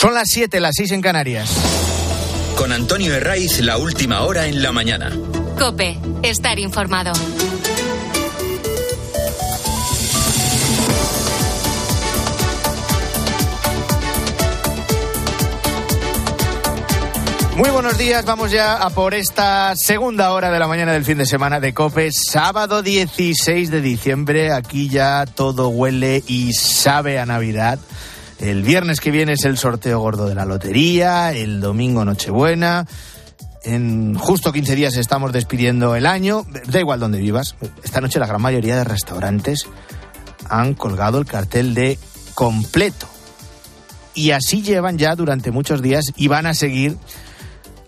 Son las 7, las 6 en Canarias. Con Antonio Herraiz, la última hora en la mañana. Cope, estar informado. Muy buenos días, vamos ya a por esta segunda hora de la mañana del fin de semana de COPE, sábado 16 de diciembre, aquí ya todo huele y sabe a Navidad. El viernes que viene es el sorteo gordo de la lotería, el domingo Nochebuena. En justo 15 días estamos despidiendo el año. Da igual donde vivas. Esta noche la gran mayoría de restaurantes han colgado el cartel de completo. Y así llevan ya durante muchos días y van a seguir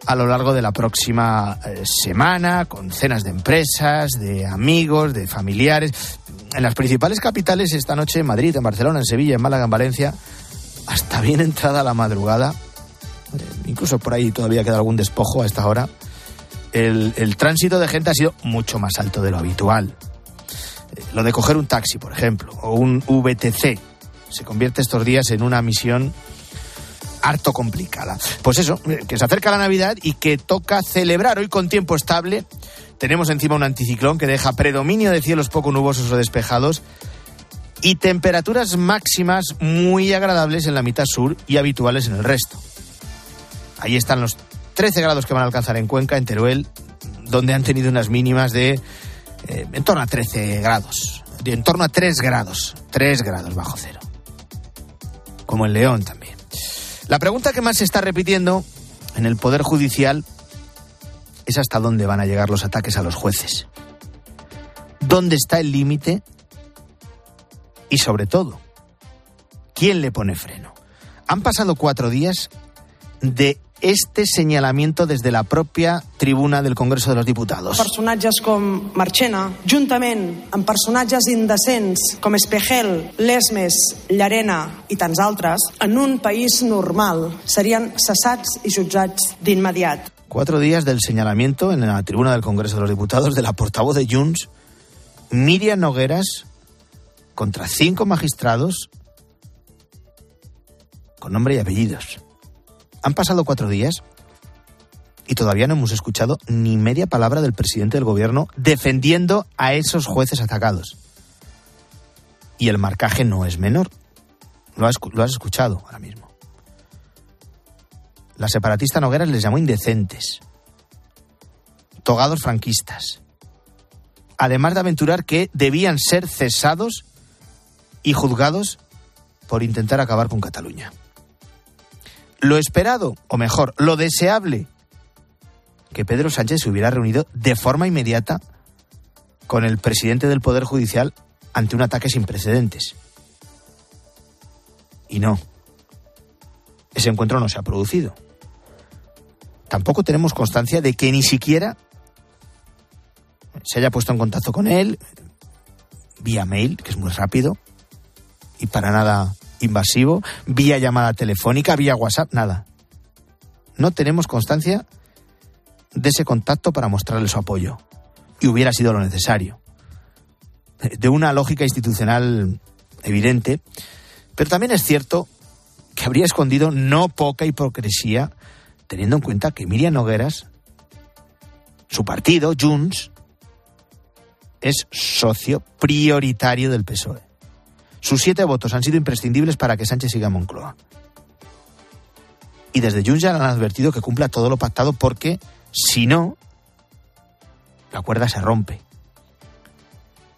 a lo largo de la próxima eh, semana, con cenas de empresas, de amigos, de familiares. En las principales capitales esta noche, en Madrid, en Barcelona, en Sevilla, en Málaga, en Valencia, hasta bien entrada la madrugada, eh, incluso por ahí todavía queda algún despojo a esta hora, el, tránsito de gente ha sido mucho más alto de lo habitual. Eh, lo de coger un taxi, por ejemplo, o un VTC, se convierte estos días en una misión harto complicada. Pues eso, eh, que se acerca la Navidad y que toca celebrar hoy con tiempo estable. Tenemos encima un anticiclón que deja predominio de cielos poco nubosos o despejados y temperaturas máximas muy agradables en la mitad sur y habituales en el resto. Ahí están los 13 grados que van a alcanzar en Cuenca, en Teruel, donde han tenido unas mínimas de eh, en torno a 13 grados, de en torno a 3 grados, 3 grados bajo cero. Como en León también. La pregunta que más se está repitiendo en el Poder Judicial es hasta dónde van a llegar los ataques a los jueces. ¿Dónde está el límite y sobre todo, ¿quién le pone freno? Han pasado cuatro días de este señalamiento desde la propia tribuna del Congreso de los Diputados. Personatges com Marchena, juntament amb personatges indecents com Espejel, Lesmes, Llarena i tants altres, en un país normal serien cessats i jutjats d'immediat. Cuatro días del señalamiento en la tribuna del Congreso de los Diputados de la portavoz de Junts, Miriam Nogueras, contra cinco magistrados con nombre y apellidos. Han pasado cuatro días y todavía no hemos escuchado ni media palabra del presidente del gobierno defendiendo a esos jueces atacados. Y el marcaje no es menor. Lo has, lo has escuchado ahora mismo. La separatista Nogueras les llamó indecentes, togados franquistas, además de aventurar que debían ser cesados y juzgados por intentar acabar con Cataluña. Lo esperado, o mejor, lo deseable, que Pedro Sánchez se hubiera reunido de forma inmediata con el presidente del Poder Judicial ante un ataque sin precedentes. Y no, ese encuentro no se ha producido. Tampoco tenemos constancia de que ni siquiera se haya puesto en contacto con él vía mail, que es muy rápido, y para nada invasivo, vía llamada telefónica, vía WhatsApp, nada. No tenemos constancia de ese contacto para mostrarle su apoyo. Y hubiera sido lo necesario. De una lógica institucional evidente, pero también es cierto que habría escondido no poca hipocresía, teniendo en cuenta que Miriam Nogueras, su partido, Junts, es socio prioritario del PSOE. Sus siete votos han sido imprescindibles para que Sánchez siga Moncloa. Y desde Junts han advertido que cumpla todo lo pactado porque, si no, la cuerda se rompe.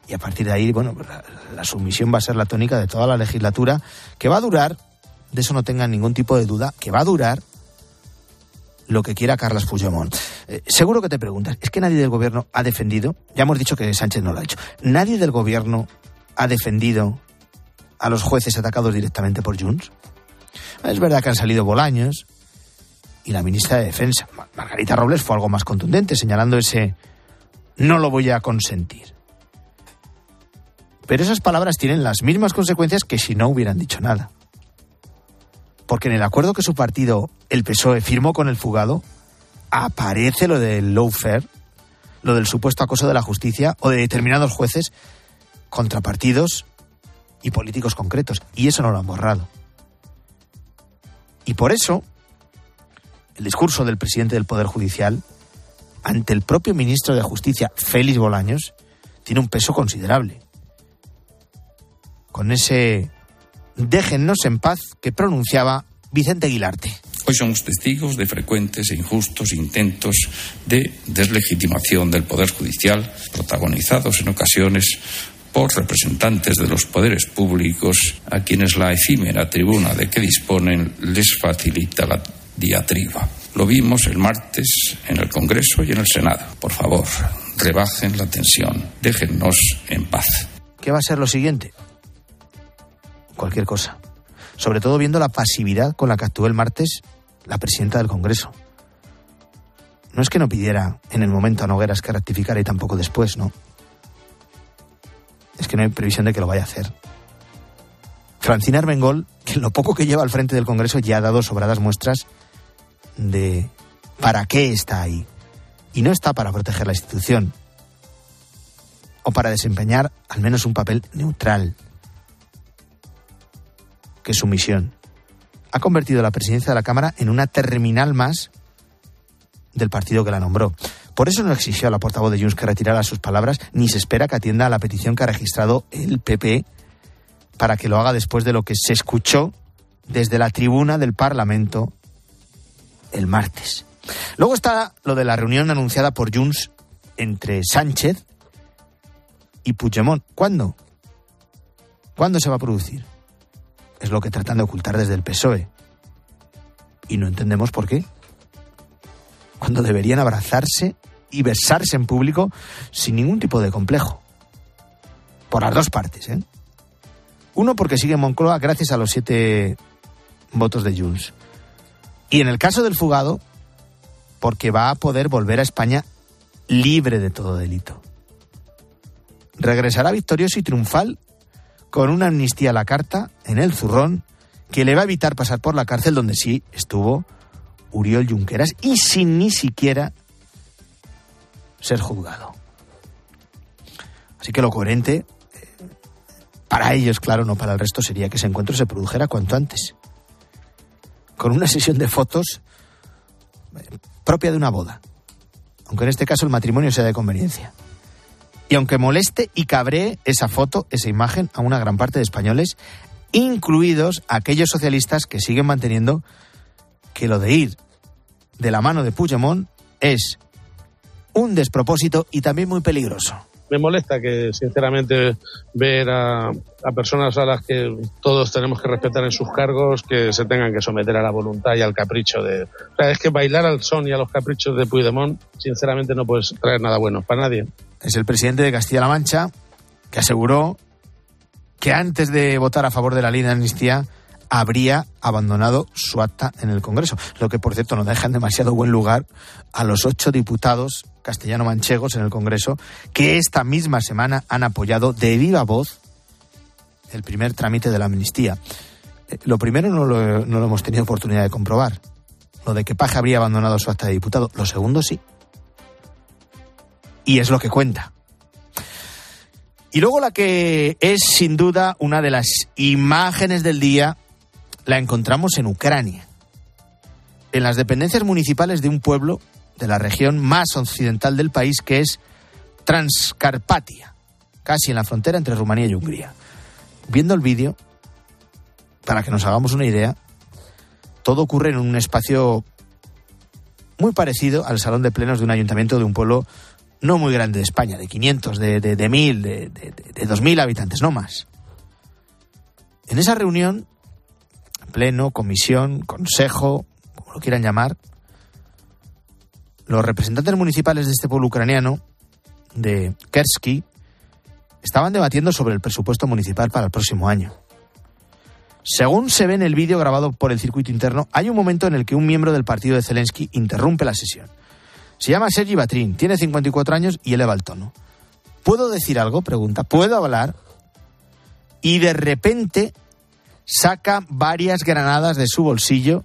Y a partir de ahí, bueno, la, la, sumisión va a ser la tónica de toda la legislatura, que va a durar, de eso no tengan ningún tipo de duda, que va a durar lo que quiera Carlos Puigdemont. Eh, seguro que te preguntas, ¿es que nadie del gobierno ha defendido? Ya hemos dicho que Sánchez no lo ha hecho. ¿Nadie del gobierno ha defendido a los jueces atacados directamente por Junts? Es verdad que han salido Bolaños y la ministra de Defensa, Margarita Robles, fue algo más contundente, señalando ese no lo voy a consentir. Pero esas palabras tienen las mismas consecuencias que si no hubieran dicho nada. Porque en el acuerdo que su partido, el PSOE, firmó con el fugado, aparece lo del lawfare, lo del supuesto acoso de la justicia o de determinados jueces contra partidos y políticos concretos. Y eso no lo han borrado. Y por eso, el discurso del presidente del Poder Judicial ante el propio ministro de Justicia, Félix Bolaños, tiene un peso considerable. Con ese déjennos en paz que pronunciaba Vicente Aguilarte. Hoy somos testigos de frecuentes e injustos intentos de deslegitimación del Poder Judicial, protagonizados en ocasiones por representantes de los poderes públicos a quienes la efímera tribuna de que disponen les facilita la diatriba. Lo vimos el martes en el Congreso y en el Senado. Por favor, rebajen la tensión, déjennos en paz. ¿Qué va a ser lo siguiente? Cualquier cosa. Sobre todo viendo la pasividad con la que actuó el martes la presidenta del Congreso. No es que no pidiera en el momento a Nogueras que rectificara y tampoco después, no. Es que no hay previsión de que lo vaya a hacer. Francina Armengol, que lo poco que lleva al frente del Congreso ya ha dado sobradas muestras de para qué está ahí. Y no está para proteger la institución o para desempeñar al menos un papel neutral, que es su misión ha convertido la presidencia de la Cámara en una terminal más del partido que la nombró. Por eso no exigió a la portavoz de Junts que retirara sus palabras, ni se espera que atienda a la petición que ha registrado el PP para que lo haga después de lo que se escuchó desde la tribuna del Parlamento el martes. Luego está lo de la reunión anunciada por Junts entre Sánchez y Puigdemont. ¿Cuándo? ¿Cuándo se va a producir? Es lo que tratan de ocultar desde el PSOE. Y no entendemos por qué. Cuando deberían abrazarse y besarse en público sin ningún tipo de complejo. Por las dos partes, ¿eh? Uno porque sigue Moncloa gracias a los siete votos de Jules. Y en el caso del fugado, porque va a poder volver a España libre de todo delito. Regresará victorioso y triunfal con una amnistía a la carta en el zurrón que le va a evitar pasar por la cárcel donde sí estuvo Uriol Junqueras y sin ni siquiera ser juzgado. Así que lo coherente, eh, para ellos, claro, no para el resto, sería que ese encuentro se produjera cuanto antes. Con una sesión de fotos eh, propia de una boda. Aunque en este caso el matrimonio sea de conveniencia. Y aunque moleste y cabree esa foto, esa imagen a una gran parte de españoles, incluidos aquellos socialistas que siguen manteniendo que lo de ir de la mano de Puigdemont es un despropósito y también muy peligroso. Me molesta que, sinceramente, ver a, personas a las que todos tenemos que respetar en sus cargos, que se tengan que someter a la voluntad y al capricho de... O sea, es que bailar al son y a los caprichos de Puigdemont, sinceramente, no puede traer nada bueno para nadie es el presidente de Castilla-La Mancha, que aseguró que antes de votar a favor de la ley de amnistía habría abandonado su acta en el Congreso, lo que por cierto no deja en demasiado buen lugar a los ocho diputados castellano-manchegos en el Congreso que esta misma semana han apoyado de viva voz el primer trámite de la amnistía. Eh, lo primero no lo, no lo hemos tenido oportunidad de comprobar, lo de que Paje habría abandonado su acta de diputado. Lo segundo sí y es lo que cuenta. Y luego la que es sin duda una de las imágenes del día la encontramos en Ucrania, en las dependencias municipales de un pueblo de la región más occidental del país que es Transcarpatia, casi en la frontera entre Rumanía y Hungría. Viendo el vídeo, para que nos hagamos una idea, todo ocurre en un espacio muy parecido al salón de plenos de un ayuntamiento de un pueblo no muy grande de España, de 500, de, de, de 1000, de, de, de 2000 habitantes, no más. En esa reunión, pleno, comisión, consejo, como lo quieran llamar, los representantes municipales de este pueblo ucraniano, de Kersky, estaban debatiendo sobre el presupuesto municipal para el próximo año. Según se ve en el vídeo grabado por el circuito interno, hay un momento en el que un miembro del partido de Zelensky interrumpe la sesión se llama Sergi Batrin, tiene 54 años y eleva el tono. ¿Puedo decir algo? Pregunta. ¿Puedo hablar? Y de repente saca varias granadas de su bolsillo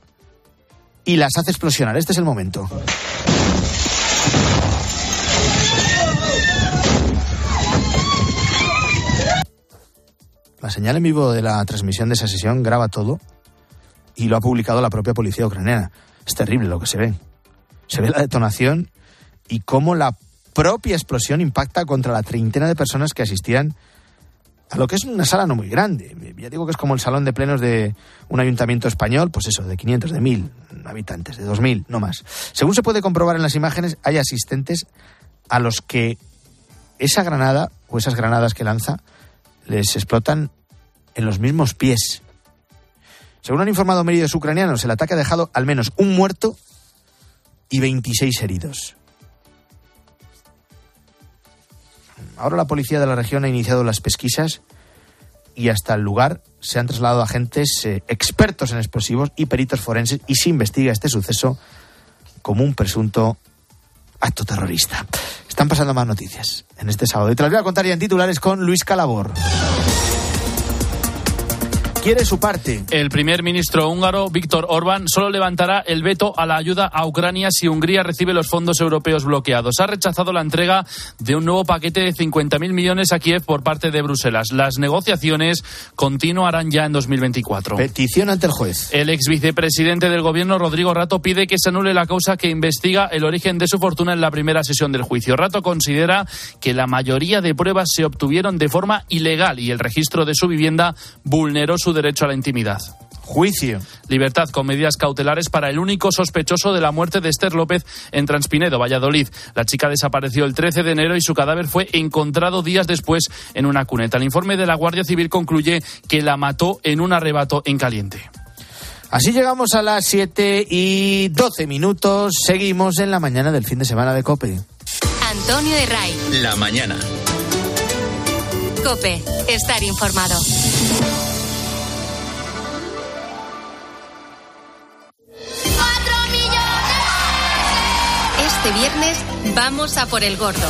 y las hace explosionar. Este es el momento. La señal en vivo de la transmisión de esa sesión graba todo y lo ha publicado la propia policía ucraniana. Es terrible lo que se ve. Se ve la detonación y cómo la propia explosión impacta contra la treintena de personas que asistían a lo que es una sala no muy grande. Ya digo que es como el salón de plenos de un ayuntamiento español, pues eso, de 500, de 1000 habitantes, de 2000, no más. Según se puede comprobar en las imágenes, hay asistentes a los que esa granada o esas granadas que lanza les explotan en los mismos pies. Según han informado medios ucranianos, el ataque ha dejado al menos un muerto y 26 heridos. Ahora la policía de la región ha iniciado las pesquisas y hasta el lugar se han trasladado agentes eh, expertos en explosivos y peritos forenses y se investiga este suceso como un presunto acto terrorista. Están pasando más noticias en este sábado y te las voy a contar ya en titulares con Luis Calabor quiere su parte. El primer ministro húngaro, Víctor Orbán, solo levantará el veto a la ayuda a Ucrania si Hungría recibe los fondos europeos bloqueados. Ha rechazado la entrega de un nuevo paquete de 50.000 millones a Kiev por parte de Bruselas. Las negociaciones continuarán ya en 2024. Petición ante el juez. El ex vicepresidente del gobierno, Rodrigo Rato, pide que se anule la causa que investiga el origen de su fortuna en la primera sesión del juicio. Rato considera que la mayoría de pruebas se obtuvieron de forma ilegal y el registro de su vivienda vulneró su derecho a la intimidad. Juicio. Libertad con medidas cautelares para el único sospechoso de la muerte de Esther López en Transpinedo, Valladolid. La chica desapareció el 13 de enero y su cadáver fue encontrado días después en una cuneta. El informe de la Guardia Civil concluye que la mató en un arrebato en caliente. Así llegamos a las 7 y 12 minutos. Seguimos en la mañana del fin de semana de COPE. Antonio de Ray. La mañana. COPE. Estar informado. Este viernes vamos a por el gordo.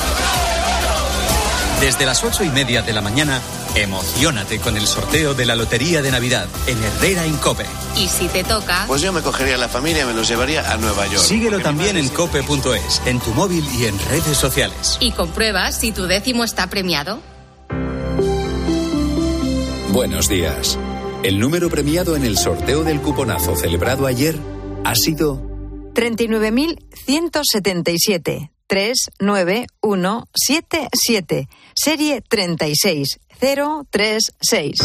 Desde las ocho y media de la mañana, emocionate con el sorteo de la Lotería de Navidad en Herrera Incope. Y si te toca, Pues yo me cogería a la familia y me los llevaría a Nueva York. Síguelo también en cope.es, en tu móvil y en redes sociales. y comprueba si tu décimo está premiado. Buenos días. El número premiado en el sorteo del cuponazo celebrado ayer ha sido 39.177. 39177. Serie 36036.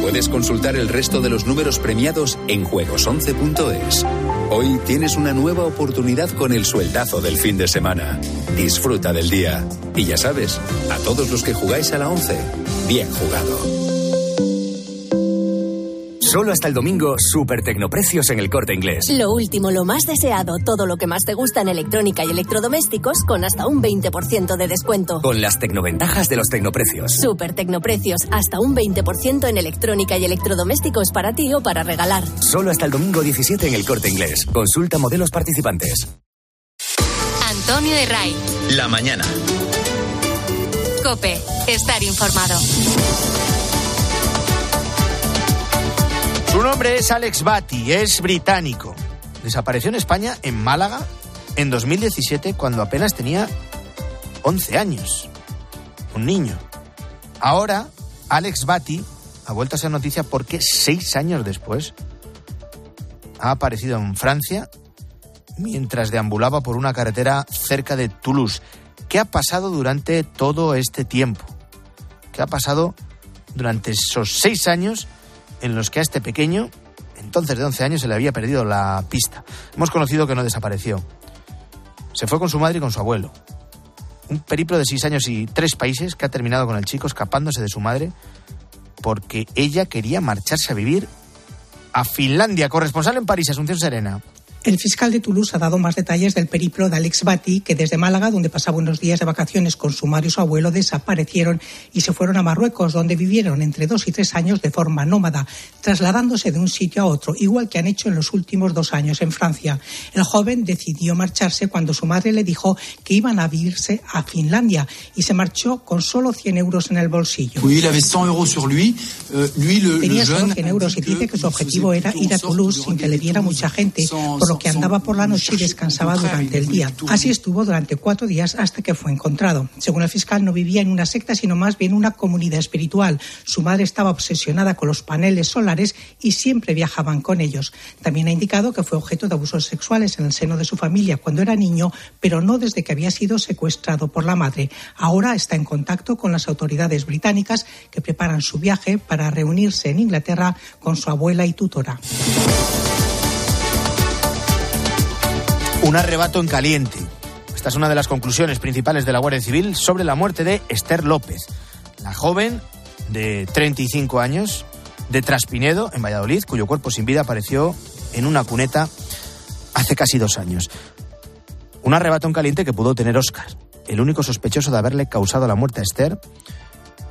Puedes consultar el resto de los números premiados en juegos11.es. Hoy tienes una nueva oportunidad con el sueldazo del fin de semana. Disfruta del día. Y ya sabes, a todos los que jugáis a la 11, bien jugado. Solo hasta el domingo, super tecnoprecios en el corte inglés. Lo último, lo más deseado, todo lo que más te gusta en electrónica y electrodomésticos con hasta un 20% de descuento. Con las tecnoventajas de los tecnoprecios. Super Tecnoprecios, hasta un 20% en electrónica y electrodomésticos para ti o para regalar. Solo hasta el domingo 17 en el corte inglés. Consulta modelos participantes. Antonio de Ray. La mañana. COPE. Estar informado. Su nombre es Alex Batty, es británico. Desapareció en España, en Málaga, en 2017, cuando apenas tenía 11 años. Un niño. Ahora, Alex Batty ha vuelto a ser noticia porque seis años después ha aparecido en Francia mientras deambulaba por una carretera cerca de Toulouse. ¿Qué ha pasado durante todo este tiempo? ¿Qué ha pasado durante esos seis años en los que a este pequeño, entonces de 11 años, se le había perdido la pista? Hemos conocido que no desapareció. Se fue con su madre y con su abuelo. Un periplo de seis años y tres países que ha terminado con el chico escapándose de su madre porque ella quería marcharse a vivir a Finlandia. Corresponsal en París, Asunción Serena. El fiscal de Toulouse ha dado más detalles del periplo de Alex Batty, que desde Málaga, donde pasaba unos días de vacaciones con su madre y su abuelo, desaparecieron y se fueron a Marruecos, donde vivieron entre dos y tres años de forma nómada, trasladándose de un sitio a otro, igual que han hecho en los últimos dos años en Francia. El joven decidió marcharse cuando su madre le dijo que iban a vivirse a Finlandia y se marchó con solo 100 euros en el bolsillo. Oui, il avait 100 euros sur lui. Euh, lui, le, Tenía le solo jeune, 100 euros y dice que su objetivo era ir a Toulouse sin que le viera mucha gente, por lo lo que andaba por la noche y descansaba durante el día. Así estuvo durante cuatro días hasta que fue encontrado. Según el fiscal, no vivía en una secta, sino más bien una comunidad espiritual. Su madre estaba obsesionada con los paneles solares y siempre viajaban con ellos. También ha indicado que fue objeto de abusos sexuales en el seno de su familia cuando era niño, pero no desde que había sido secuestrado por la madre. Ahora está en contacto con las autoridades británicas que preparan su viaje para reunirse en Inglaterra con su abuela y tutora. Un arrebato en caliente. Esta es una de las conclusiones principales de la Guardia Civil sobre la muerte de Esther López, la joven de 35 años de Traspinedo, en Valladolid, cuyo cuerpo sin vida apareció en una cuneta hace casi dos años. Un arrebato en caliente que pudo tener Oscar, el único sospechoso de haberle causado la muerte a Esther,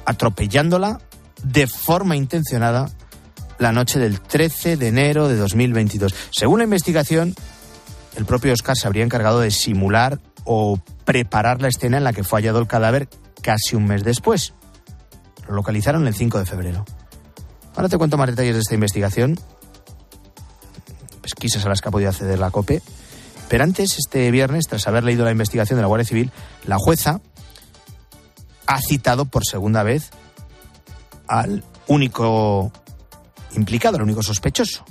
atropellándola de forma intencionada la noche del 13 de enero de 2022. Según la investigación, el propio Oscar se habría encargado de simular o preparar la escena en la que fue hallado el cadáver casi un mes después. Lo localizaron el 5 de febrero. Ahora te cuento más detalles de esta investigación, pesquisas a las que ha podido acceder la COPE. Pero antes, este viernes, tras haber leído la investigación de la Guardia Civil, la jueza ha citado por segunda vez al único implicado, al único sospechoso,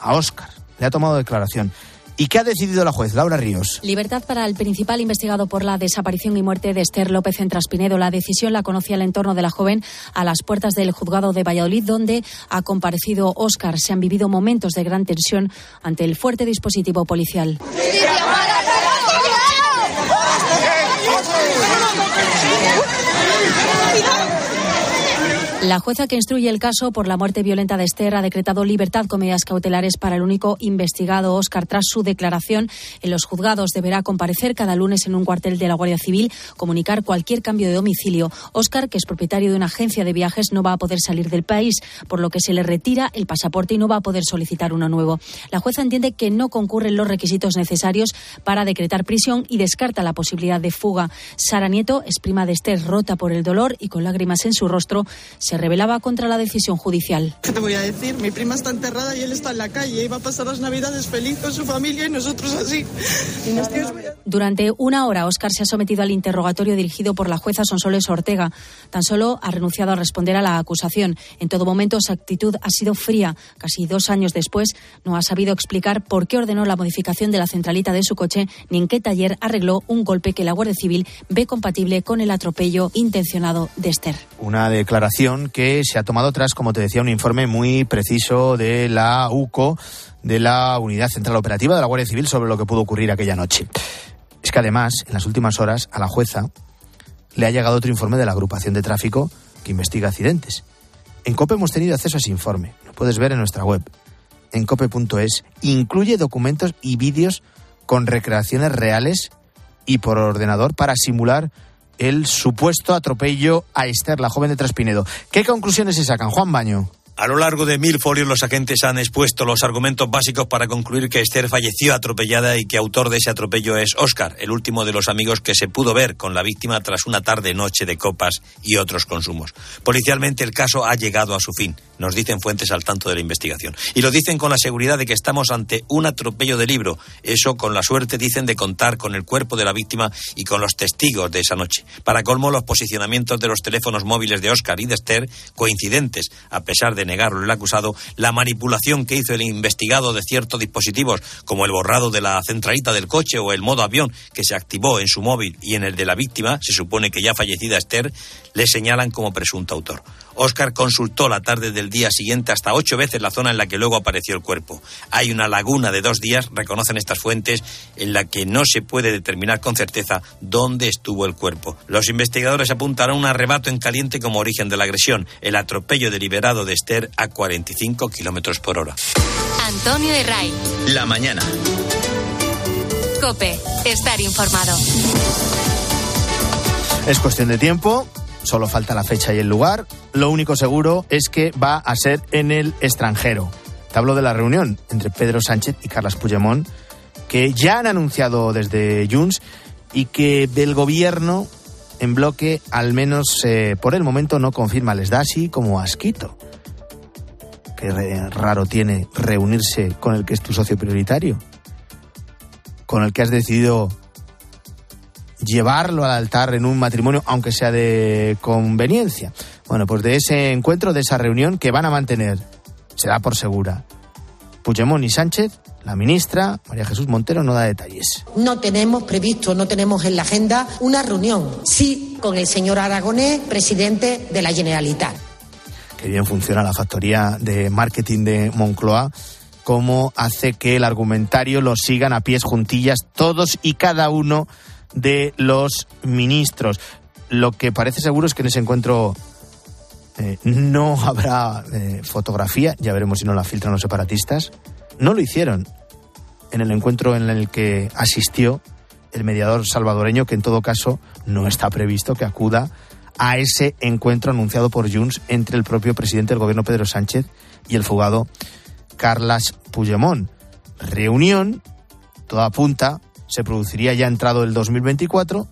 a Oscar. Le ha tomado declaración. ¿Y qué ha decidido la juez, Laura Ríos? Libertad para el principal investigado por la desaparición y muerte de Esther López en Traspinedo. La decisión la conocía el entorno de la joven a las puertas del juzgado de Valladolid, donde ha comparecido Óscar. Se han vivido momentos de gran tensión ante el fuerte dispositivo policial. La jueza que instruye el caso por la muerte violenta de Esther ha decretado libertad con medidas cautelares para el único investigado, Oscar. Tras su declaración en los juzgados, deberá comparecer cada lunes en un cuartel de la Guardia Civil, comunicar cualquier cambio de domicilio. Oscar, que es propietario de una agencia de viajes, no va a poder salir del país, por lo que se le retira el pasaporte y no va a poder solicitar uno nuevo. La jueza entiende que no concurren los requisitos necesarios para decretar prisión y descarta la posibilidad de fuga. Sara Nieto es prima de Esther, rota por el dolor y con lágrimas en su rostro, se revelaba contra la decisión judicial. ¿Qué te voy a decir? Mi prima está enterrada y él está en la calle va a pasar las navidades feliz con su familia y nosotros así. Durante una hora, Oscar se ha sometido al interrogatorio dirigido por la jueza Sonsoles Ortega. Tan solo ha renunciado a responder a la acusación. En todo momento, su actitud ha sido fría. Casi dos años después, no ha sabido explicar por qué ordenó la modificación de la centralita de su coche ni en qué taller arregló un golpe que la Guardia Civil ve compatible con el atropello intencionado de Esther. Una declaración que se ha tomado tras, como te decía, un informe muy preciso de la UCO, de la Unidad Central Operativa de la Guardia Civil, sobre lo que pudo ocurrir aquella noche. Es que además, en las últimas horas, a la jueza le ha llegado otro informe de la agrupación de tráfico que investiga accidentes. En COPE hemos tenido acceso a ese informe. Lo puedes ver en nuestra web, en cope.es. Incluye documentos y vídeos con recreaciones reales y por ordenador para simular el supuesto atropello a Esther, la joven de Traspinedo. ¿Qué conclusiones se sacan, Juan Baño? A lo largo de mil folios los agentes han expuesto los argumentos básicos para concluir que Esther falleció atropellada y que autor de ese atropello es Oscar, el último de los amigos que se pudo ver con la víctima tras una tarde-noche de copas y otros consumos. Policialmente el caso ha llegado a su fin, nos dicen fuentes al tanto de la investigación. Y lo dicen con la seguridad de que estamos ante un atropello de libro. Eso con la suerte, dicen, de contar con el cuerpo de la víctima y con los testigos de esa noche. Para colmo, los posicionamientos de los teléfonos móviles de Oscar y de Esther coincidentes, a pesar de negarlo el acusado, la manipulación que hizo el investigado de ciertos dispositivos, como el borrado de la centralita del coche o el modo avión que se activó en su móvil y en el de la víctima, se supone que ya fallecida Esther, le señalan como presunto autor. Oscar consultó la tarde del día siguiente hasta ocho veces la zona en la que luego apareció el cuerpo. Hay una laguna de dos días, reconocen estas fuentes, en la que no se puede determinar con certeza dónde estuvo el cuerpo. Los investigadores apuntan a un arrebato en caliente como origen de la agresión, el atropello deliberado de Esther a 45 kilómetros por hora. Antonio de Ray. La mañana. Cope, estar informado. Es cuestión de tiempo solo falta la fecha y el lugar. Lo único seguro es que va a ser en el extranjero. Te hablo de la reunión entre Pedro Sánchez y Carles Puigdemont, que ya han anunciado desde Junts y que del gobierno en bloque, al menos eh, por el momento, no confirma. Les da así como asquito. Qué raro tiene reunirse con el que es tu socio prioritario. con el que has decidido llevarlo al altar en un matrimonio, aunque sea de conveniencia. Bueno, pues de ese encuentro, de esa reunión que van a mantener, se da por segura. Puigdemont y Sánchez, la ministra María Jesús Montero no da detalles. No tenemos previsto, no tenemos en la agenda una reunión, sí con el señor Aragonés, presidente de la Generalitat. Qué bien funciona la factoría de marketing de Moncloa, cómo hace que el argumentario lo sigan a pies juntillas todos y cada uno de los ministros. Lo que parece seguro es que en ese encuentro eh, no habrá eh, fotografía, ya veremos si no la filtran los separatistas. No lo hicieron en el encuentro en el que asistió el mediador salvadoreño, que en todo caso no está previsto que acuda a ese encuentro anunciado por Junts entre el propio presidente del gobierno Pedro Sánchez y el fugado Carlas Puigdemont. Reunión, toda apunta, se produciría ya entrado el 2024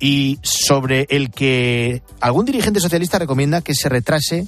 y sobre el que algún dirigente socialista recomienda que se retrase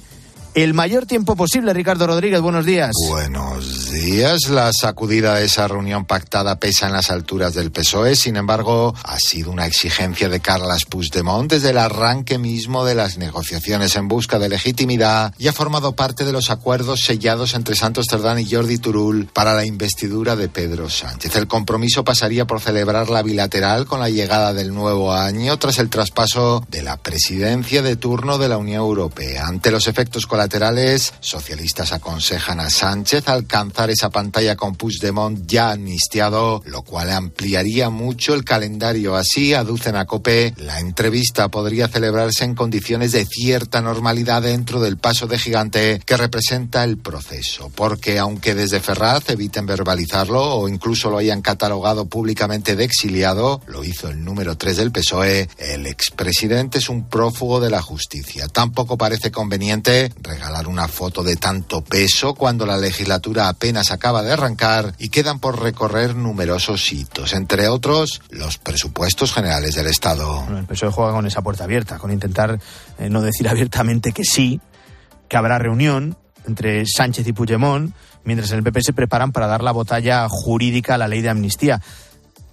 el mayor tiempo posible. Ricardo Rodríguez, buenos días. Buenos días. La sacudida de esa reunión pactada pesa en las alturas del PSOE. Sin embargo, ha sido una exigencia de Carles Puigdemont desde el arranque mismo de las negociaciones en busca de legitimidad y ha formado parte de los acuerdos sellados entre Santos Terdán y Jordi Turul para la investidura de Pedro Sánchez. El compromiso pasaría por celebrar la bilateral con la llegada del nuevo año tras el traspaso de la presidencia de turno de la Unión Europea. Ante los efectos colaterales laterales, socialistas aconsejan a Sánchez alcanzar esa pantalla con Puigdemont ya amnistiado, lo cual ampliaría mucho el calendario. Así, aducen a COPE, la entrevista podría celebrarse en condiciones de cierta normalidad dentro del paso de gigante que representa el proceso, porque aunque desde Ferraz eviten verbalizarlo o incluso lo hayan catalogado públicamente de exiliado, lo hizo el número 3 del PSOE, el expresidente es un prófugo de la justicia. Tampoco parece conveniente regalar una foto de tanto peso cuando la legislatura apenas acaba de arrancar y quedan por recorrer numerosos hitos, entre otros los presupuestos generales del Estado. Bueno, el PSOE juega con esa puerta abierta, con intentar eh, no decir abiertamente que sí, que habrá reunión entre Sánchez y Puigdemont, mientras en el PP se preparan para dar la batalla jurídica a la ley de amnistía.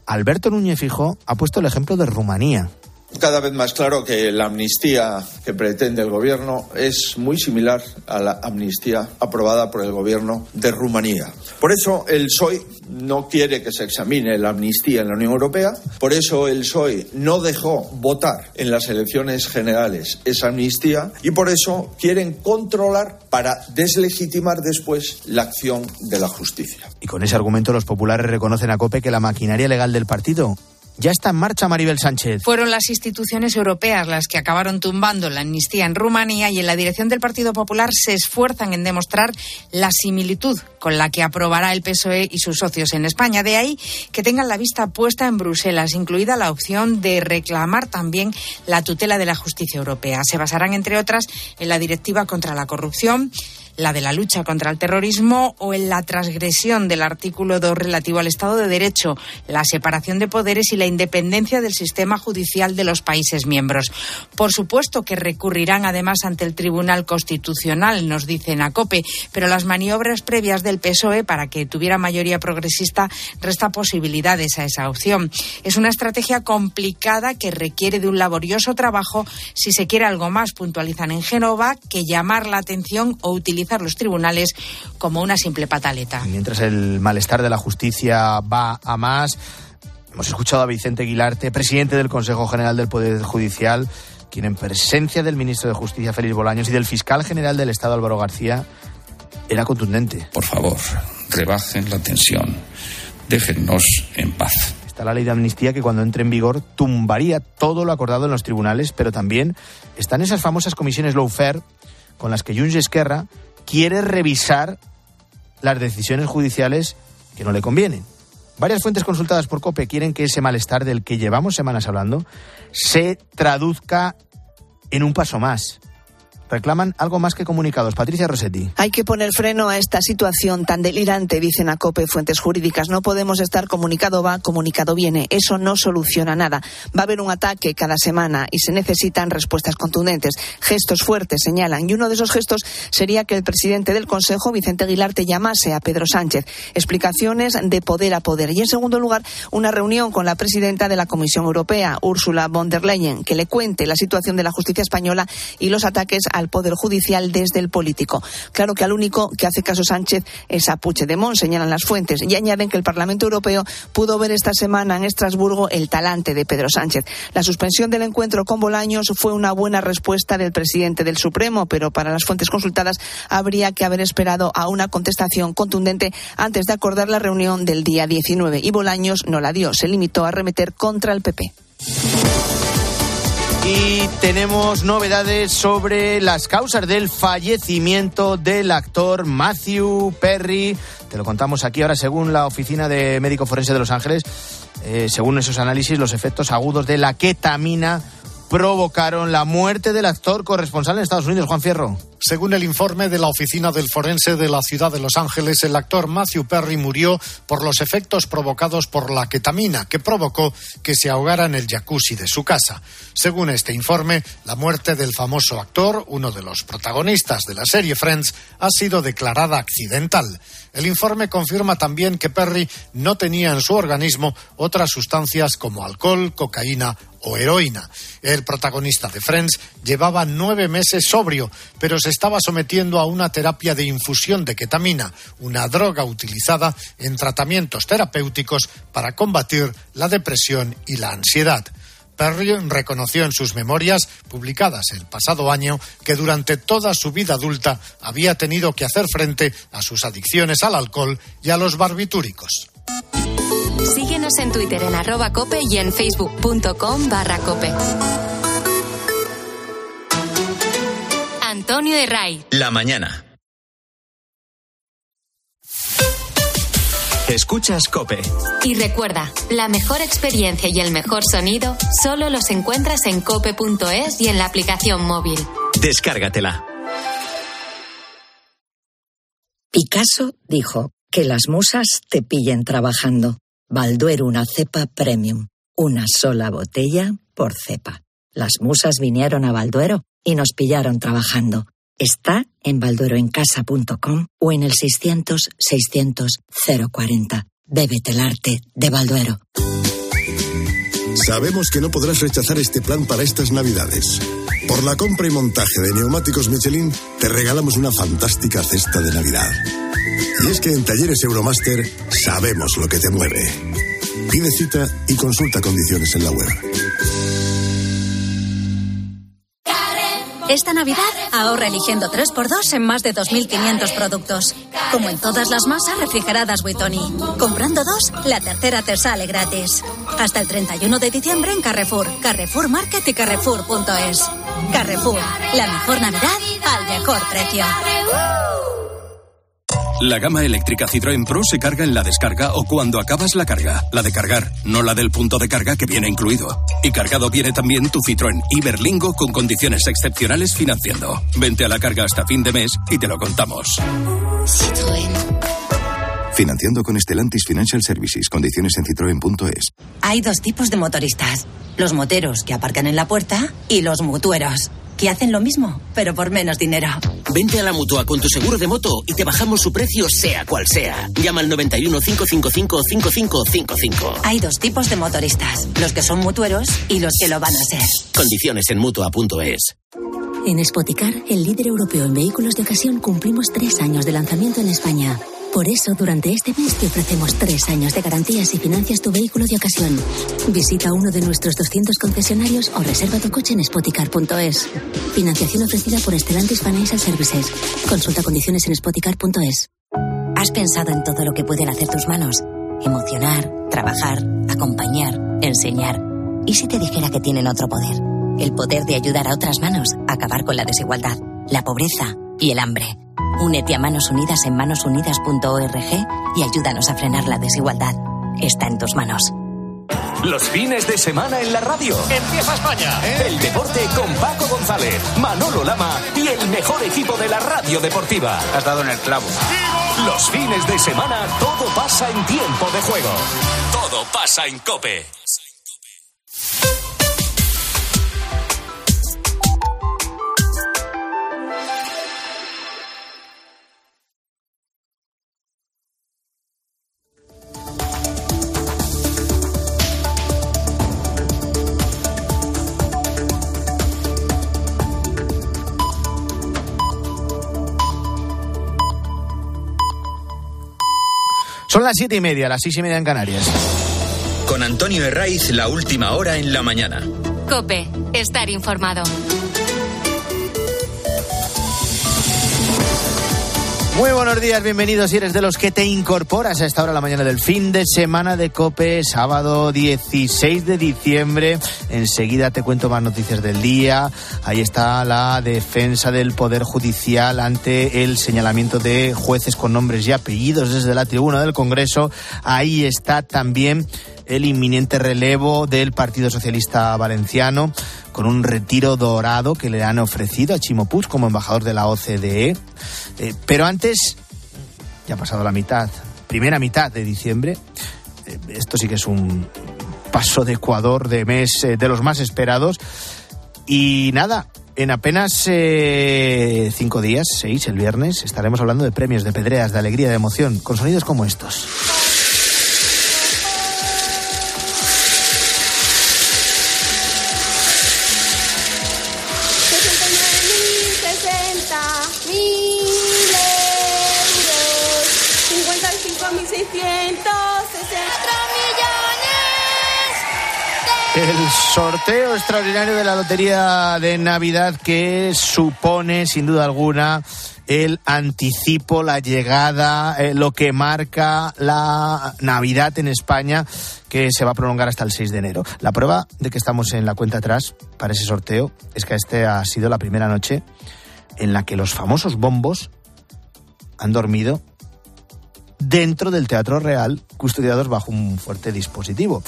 Alberto Núñez Fijo ha puesto el ejemplo de Rumanía cada vez más claro que la amnistía que pretende el gobierno es muy similar a la amnistía aprobada por el gobierno de Rumanía. Por eso el PSOE no quiere que se examine la amnistía en la Unión Europea, por eso el PSOE no dejó votar en las elecciones generales esa amnistía y por eso quieren controlar para deslegitimar después la acción de la justicia. Y con ese argumento los populares reconocen a COPE que la maquinaria legal del partido ya está en marcha Maribel Sánchez. Fueron las instituciones europeas las que acabaron tumbando la amnistía en Rumanía y en la dirección del Partido Popular se esfuerzan en demostrar la similitud con la que aprobará el PSOE y sus socios en España. De ahí que tengan la vista puesta en Bruselas, incluida la opción de reclamar también la tutela de la justicia europea. Se basarán, entre otras, en la directiva contra la corrupción la de la lucha contra el terrorismo o en la transgresión del artículo 2 relativo al Estado de Derecho, la separación de poderes y la independencia del sistema judicial de los países miembros. Por supuesto que recurrirán además ante el Tribunal Constitucional, nos dicen a COPE, pero las maniobras previas del PSOE para que tuviera mayoría progresista resta posibilidades a esa opción. Es una estrategia complicada que requiere de un laborioso trabajo si se quiere algo más, puntualizan en Génova, que llamar la atención o utilizar los tribunales como una simple pataleta. Mientras el malestar de la justicia va a más, hemos escuchado a Vicente Aguilarte, presidente del Consejo General del Poder Judicial, quien en presencia del ministro de Justicia Félix Bolaños y del fiscal general del Estado Álvaro García era contundente. Por favor, rebajen la tensión. Déjennos en paz. Está la ley de amnistía que cuando entre en vigor tumbaría todo lo acordado en los tribunales, pero también están esas famosas comisiones lawfare con las que Junts Esquerra quiere revisar las decisiones judiciales que no le convienen. Varias fuentes consultadas por COPE quieren que ese malestar del que llevamos semanas hablando se traduzca en un paso más. Reclaman algo más que comunicados. Patricia Rossetti. Hay que poner freno a esta situación tan delirante, dicen a COPE fuentes jurídicas. No podemos estar comunicado va, comunicado viene. Eso no soluciona nada. Va a haber un ataque cada semana y se necesitan respuestas contundentes. Gestos fuertes señalan. Y uno de esos gestos sería que el presidente del Consejo, Vicente Aguilar, te llamase a Pedro Sánchez. Explicaciones de poder a poder. Y en segundo lugar, una reunión con la presidenta de la Comisión Europea, Ursula von der Leyen, que le cuente la situación de la justicia española y los ataques al Poder Judicial desde el político. Claro que al único que hace caso Sánchez es a Puigdemont, señalan las fuentes, y añaden que el Parlamento Europeo pudo ver esta semana en Estrasburgo el talante de Pedro Sánchez. La suspensión del encuentro con Bolaños fue una buena respuesta del presidente del Supremo, pero para las fuentes consultadas habría que haber esperado a una contestación contundente antes de acordar la reunión del día 19. Y Bolaños no la dio, se limitó a remeter contra el PP. Y tenemos novedades sobre las causas del fallecimiento del actor Matthew Perry. Te lo contamos aquí ahora según la Oficina de Médico Forense de Los Ángeles. Eh, según esos análisis, los efectos agudos de la ketamina provocaron la muerte del actor corresponsal en Estados Unidos, Juan Fierro. Según el informe de la Oficina del Forense de la ciudad de Los Ángeles, el actor Matthew Perry murió por los efectos provocados por la ketamina, que provocó que se ahogara en el jacuzzi de su casa. Según este informe, la muerte del famoso actor, uno de los protagonistas de la serie Friends, ha sido declarada accidental. El informe confirma también que Perry no tenía en su organismo otras sustancias como alcohol, cocaína o heroína. El protagonista de Friends llevaba nueve meses sobrio, pero se estaba sometiendo a una terapia de infusión de ketamina, una droga utilizada en tratamientos terapéuticos para combatir la depresión y la ansiedad. Perry reconoció en sus memorias, publicadas el pasado año, que durante toda su vida adulta había tenido que hacer frente a sus adicciones al alcohol y a los barbitúricos. Síguenos en Twitter en cope y en facebook.com barra. Antonio de Ray. La mañana. Escuchas Cope. Y recuerda, la mejor experiencia y el mejor sonido solo los encuentras en cope.es y en la aplicación móvil. Descárgatela. Picasso dijo que las musas te pillen trabajando. Balduero una cepa premium. Una sola botella por cepa. Las musas vinieron a Balduero y nos pillaron trabajando. Está en baldueroencasa.com o en el 600-600-040. Bébete el arte de Balduero. Sabemos que no podrás rechazar este plan para estas Navidades. Por la compra y montaje de neumáticos Michelin, te regalamos una fantástica cesta de Navidad. Y es que en Talleres Euromaster sabemos lo que te mueve. Pide cita y consulta condiciones en la web. Esta Navidad ahorra eligiendo 3x2 en más de 2.500 productos. Como en todas las masas refrigeradas Buitoni. Comprando dos, la tercera te sale gratis. Hasta el 31 de diciembre en Carrefour, Carrefour Market y Carrefour.es. Carrefour, la mejor Navidad al mejor precio. La gama eléctrica Citroën Pro se carga en la descarga o cuando acabas la carga. La de cargar, no la del punto de carga que viene incluido. Y cargado viene también tu Citroën Iberlingo con condiciones excepcionales financiando. Vente a la carga hasta fin de mes y te lo contamos. Financiando con Estelantis Financial Services. Condiciones en citroen.es. Hay dos tipos de motoristas. Los moteros que aparcan en la puerta y los mutueros que hacen lo mismo, pero por menos dinero. Vente a la mutua con tu seguro de moto y te bajamos su precio, sea cual sea. Llama al 91 555 5555. Hay dos tipos de motoristas: los que son mutueros y los que lo van a ser. Condiciones en mutua.es. En Spoticar, el líder europeo en vehículos de ocasión, cumplimos tres años de lanzamiento en España. Por eso, durante este mes te ofrecemos tres años de garantías y financias tu vehículo de ocasión. Visita uno de nuestros 200 concesionarios o reserva tu coche en spoticar.es. Financiación ofrecida por Stellantis Financial Services. Consulta condiciones en spoticar.es. ¿Has pensado en todo lo que pueden hacer tus manos? Emocionar, trabajar, acompañar, enseñar. ¿Y si te dijera que tienen otro poder? El poder de ayudar a otras manos a acabar con la desigualdad, la pobreza y el hambre. Únete a Manos Unidas en manosunidas.org y ayúdanos a frenar la desigualdad. Está en tus manos. Los fines de semana en la radio. Empieza España. El deporte con Paco González, Manolo Lama y el mejor equipo de la radio deportiva. Has dado en el clavo. Los fines de semana todo pasa en tiempo de juego. Todo pasa en Cope. Son las siete y media, las seis y media en Canarias. Con Antonio Herraiz, la última hora en la mañana. Cope, estar informado. Muy buenos días, bienvenidos si eres de los que te incorporas a esta hora la mañana del fin de semana de Cope, sábado 16 de diciembre. Enseguida te cuento más noticias del día. Ahí está la defensa del Poder Judicial ante el señalamiento de jueces con nombres y apellidos desde la tribuna del Congreso. Ahí está también el inminente relevo del Partido Socialista Valenciano con un retiro dorado que le han ofrecido a Chimo Puig como embajador de la OCDE. Eh, pero antes, ya ha pasado la mitad, primera mitad de diciembre, eh, esto sí que es un paso de Ecuador de mes eh, de los más esperados. Y nada, en apenas cinco días, seis, el viernes, estaremos hablando de premios, de pedreas, de alegría, de emoción, con sonidos como estos. El sorteo extraordinario de la Lotería de Navidad que supone, sin duda alguna, el anticipo, la llegada, eh, lo que marca la Navidad en España, que se va a prolongar hasta el 6 de enero. La prueba de que estamos en la cuenta atrás para ese sorteo es que este ha sido la primera noche en la que los famosos bombos han dormido dentro del Teatro Real, custodiados bajo un fuerte dispositivo.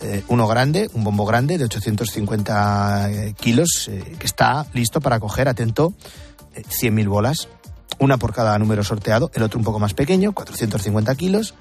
Eh, uno grande, un bombo grande de 850 eh, kilos, eh, que está listo para coger, atento, 100.000 bolas, una por cada número sorteado, el otro un poco más pequeño, 450 kilos,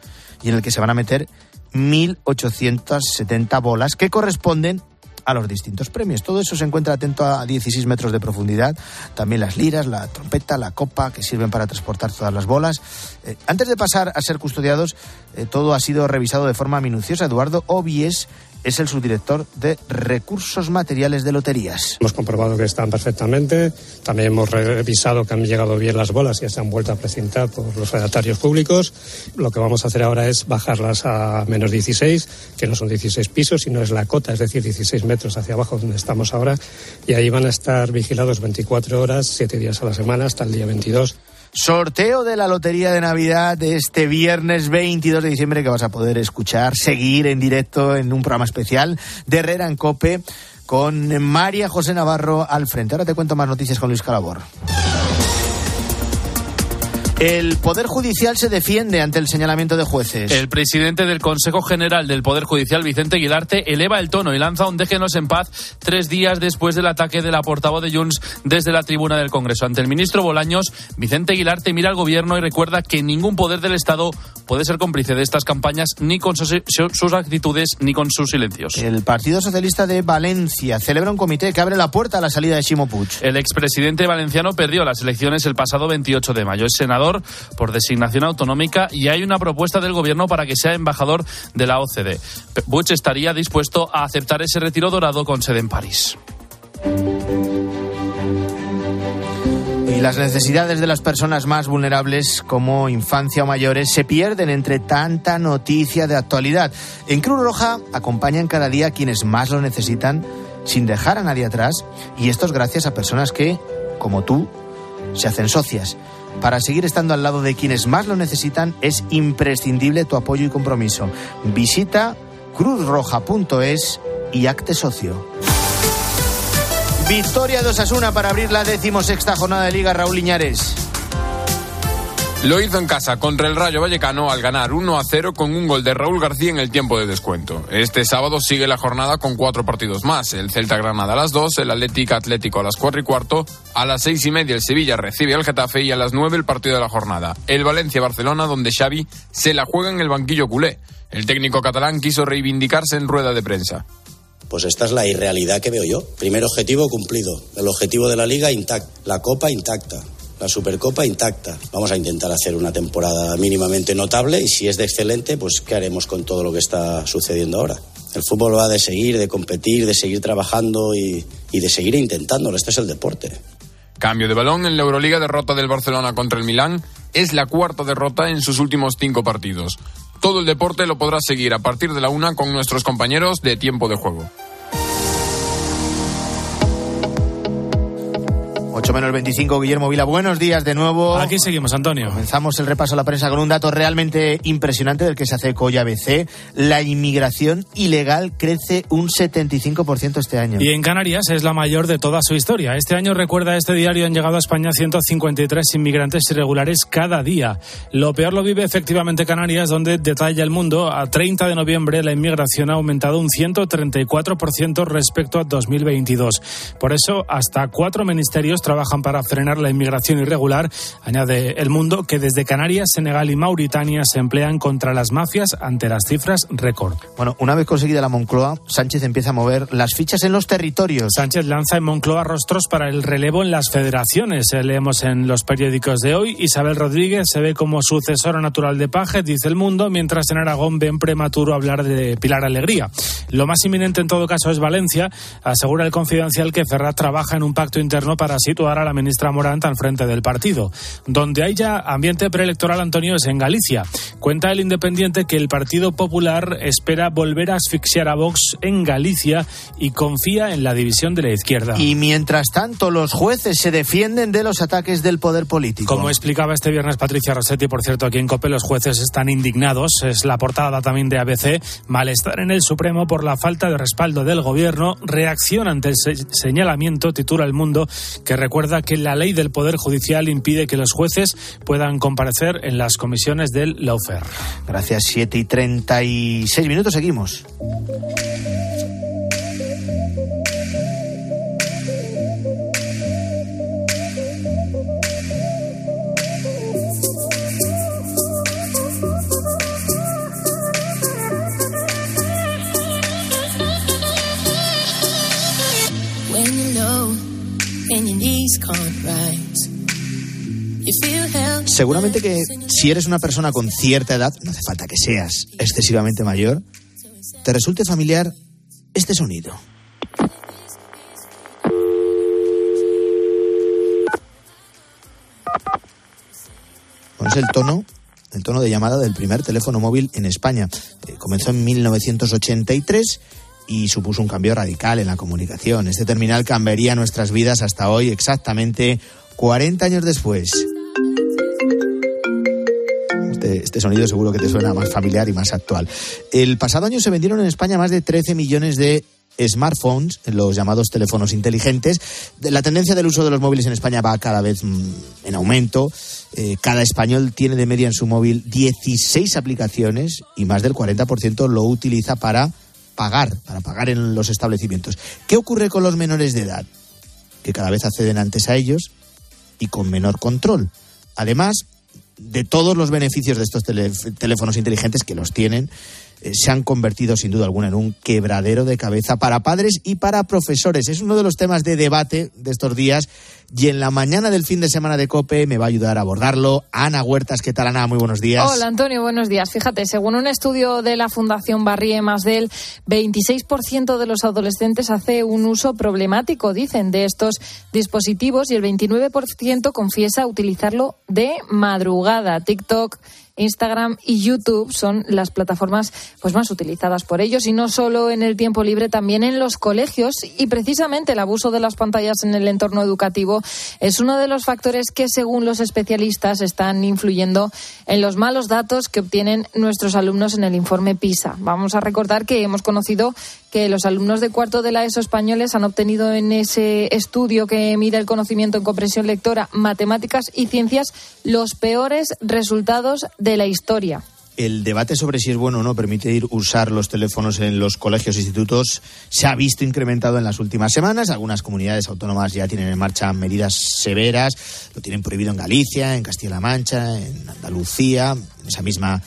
y en el que se van a meter 1.870 bolas que corresponden a los distintos premios. Todo eso se encuentra atento a 16 metros de profundidad. También las liras, la trompeta, la copa, que sirven para transportar todas las bolas. Eh, antes de pasar a ser custodiados, eh, todo ha sido revisado de forma minuciosa. Eduardo Obies es el subdirector de Recursos Materiales de Loterías. Hemos comprobado que están perfectamente. También hemos revisado que han llegado bien las bolas y se han vuelto a presentar por los redatarios públicos. Lo que vamos a hacer ahora es bajarlas a menos 16, que no son 16 pisos, sino es la cota, es decir, 16 metros hacia abajo donde estamos ahora. Y ahí van a estar vigilados 24 horas, 7 días a la semana, hasta el día 22. Sorteo de la Lotería de Navidad de este viernes 22 de diciembre que vas a poder escuchar, seguir en directo en un programa especial de Herrera en Cope con María José Navarro al frente. Ahora te cuento más noticias con Luis Calabor. El Poder Judicial se defiende ante el señalamiento de jueces. El presidente del Consejo General del Poder Judicial, Vicente Aguilarte, eleva el tono y lanza un déjenos en paz tres días después del ataque de la portavoz de Junts desde la tribuna del Congreso. Ante el ministro Bolaños, Vicente Aguilarte mira al gobierno y recuerda que ningún poder del Estado puede ser cómplice de estas campañas ni con sus, sus actitudes ni con sus silencios. El Partido Socialista de Valencia celebra un comité que abre la puerta a la salida de Ximo Puig. El expresidente valenciano perdió las elecciones el pasado 28 de mayo. Es senador por designación autonómica y hay una propuesta del gobierno para que sea embajador de la OCDE. Bush estaría dispuesto a aceptar ese retiro dorado con sede en París. Y las necesidades de las personas más vulnerables, como infancia o mayores, se pierden entre tanta noticia de actualidad. En Cruz Roja acompañan cada día a quienes más lo necesitan, sin dejar a nadie atrás, y esto es gracias a personas que, como tú, se hacen socias. Para seguir estando al lado de quienes más lo necesitan es imprescindible tu apoyo y compromiso. Visita cruzroja.es y acte socio. Victoria de Osasuna para abrir la decimosexta jornada de Liga Raúl Iñares. Lo hizo en casa contra el Rayo Vallecano al ganar 1 a 0 con un gol de Raúl García en el tiempo de descuento. Este sábado sigue la jornada con cuatro partidos más. El Celta Granada a las 2, el Atlético Atlético a las 4 y cuarto, a las 6 y media el Sevilla recibe al Getafe y a las 9 el partido de la jornada. El Valencia-Barcelona donde Xavi se la juega en el banquillo culé. El técnico catalán quiso reivindicarse en rueda de prensa. Pues esta es la irrealidad que veo yo. Primer objetivo cumplido. El objetivo de la liga intacto. La copa intacta la Supercopa intacta. Vamos a intentar hacer una temporada mínimamente notable y si es de excelente, pues ¿qué haremos con todo lo que está sucediendo ahora? El fútbol va de seguir, de competir, de seguir trabajando y, de seguir intentándolo. Este es el deporte. Cambio de balón en la Euroliga, derrota del Barcelona contra el Milán. Es la cuarta derrota en sus últimos cinco partidos. Todo el deporte lo podrás seguir a partir de la una con nuestros compañeros de tiempo de juego. 8 menos 25, Guillermo Vila. Buenos días de nuevo. Aquí seguimos, Antonio. Comenzamos el repaso a la prensa con un dato realmente impresionante del que se hace Coya BC. La inmigración ilegal crece un 75% este año. Y en Canarias es la mayor de toda su historia. Este año, recuerda este diario, han llegado a España 153 inmigrantes irregulares cada día. Lo peor lo vive efectivamente Canarias, donde detalla el mundo. A 30 de noviembre la inmigración ha aumentado un 134% respecto a 2022. Por eso, hasta cuatro ministerios trabajan para frenar la inmigración irregular. Añade El Mundo que desde Canarias, Senegal y Mauritania se emplean contra las mafias ante las cifras récord. Bueno, una vez conseguida la Moncloa, Sánchez empieza a mover las fichas en los territorios. Sánchez lanza en Moncloa rostros para el relevo en las federaciones. Eh, leemos en los periódicos de hoy. Isabel Rodríguez se ve como sucesora natural de Paje, dice El Mundo, mientras en Aragón ven prematuro hablar de Pilar Alegría. Lo más inminente en todo caso es Valencia. Asegura el confidencial que Ferrat trabaja en un pacto interno para así situar a la ministra Morant al frente del partido. Donde hay ya ambiente preelectoral, Antonio, es en Galicia. Cuenta el Independiente que el Partido Popular espera volver a asfixiar a Vox en Galicia y confía en la división de la izquierda. Y mientras tanto, los jueces se defienden de los ataques del poder político. Como explicaba este viernes Patricia Rossetti, por cierto, aquí en COPE los jueces están indignados. Es la portada también de ABC. Malestar en el Supremo por la falta de respaldo del gobierno. Reacción ante el señalamiento, titula El Mundo, que recuerda que la ley del Poder Judicial impide que los jueces puedan comparecer en las comisiones del Lawfare. Gracias, 7 y 36 minutos, seguimos. Seguramente que si eres una persona con cierta edad, no hace falta que seas excesivamente mayor, te resulte familiar este sonido. es el tono, el tono de llamada del primer teléfono móvil en España. Eh, comenzó en 1983 y supuso un cambio radical en la comunicación. Este terminal cambiaría nuestras vidas hasta hoy, exactamente 40 años después. Este, este, sonido seguro que te suena más familiar y más actual. El pasado año se vendieron en España más de 13 millones de smartphones, los llamados teléfonos inteligentes. La tendencia del uso de los móviles en España va cada vez mm, en aumento. Eh, cada español tiene de media en su móvil 16 aplicaciones y más del 40% lo utiliza para pagar, para pagar en los establecimientos. ¿Qué ocurre con los menores de edad? Que cada vez acceden antes a ellos y con menor control. Además de todos los beneficios de estos teléfonos inteligentes que los tienen, se han convertido sin duda alguna en un quebradero de cabeza para padres y para profesores. Es uno de los temas de debate de estos días y en la mañana del fin de semana de COPE me va a ayudar a abordarlo Ana Huertas. ¿Qué tal, Ana? Muy buenos días. Hola, Antonio. Buenos días. Fíjate, según un estudio de la Fundación Barrie más del 26% de los adolescentes hace un uso problemático, dicen, de estos dispositivos y el 29% confiesa utilizarlo de madrugada. TikTok Instagram y YouTube son las plataformas pues más utilizadas por ellos y no solo en el tiempo libre, también en los colegios y precisamente el abuso de las pantallas en el entorno educativo es uno de los factores que según los especialistas están influyendo en los malos datos que obtienen nuestros alumnos en el informe PISA. Vamos a recordar que hemos conocido que los alumnos de cuarto de la ESO españoles han obtenido en ese estudio que mide el conocimiento en comprensión lectora, matemáticas y ciencias los peores resultados de la historia el debate sobre si es bueno o no permitir usar los teléfonos en los colegios e institutos se ha visto incrementado en las últimas semanas. Algunas comunidades autónomas ya tienen en marcha medidas severas. Lo tienen prohibido en Galicia, en Castilla-La Mancha, en Andalucía, en esa misma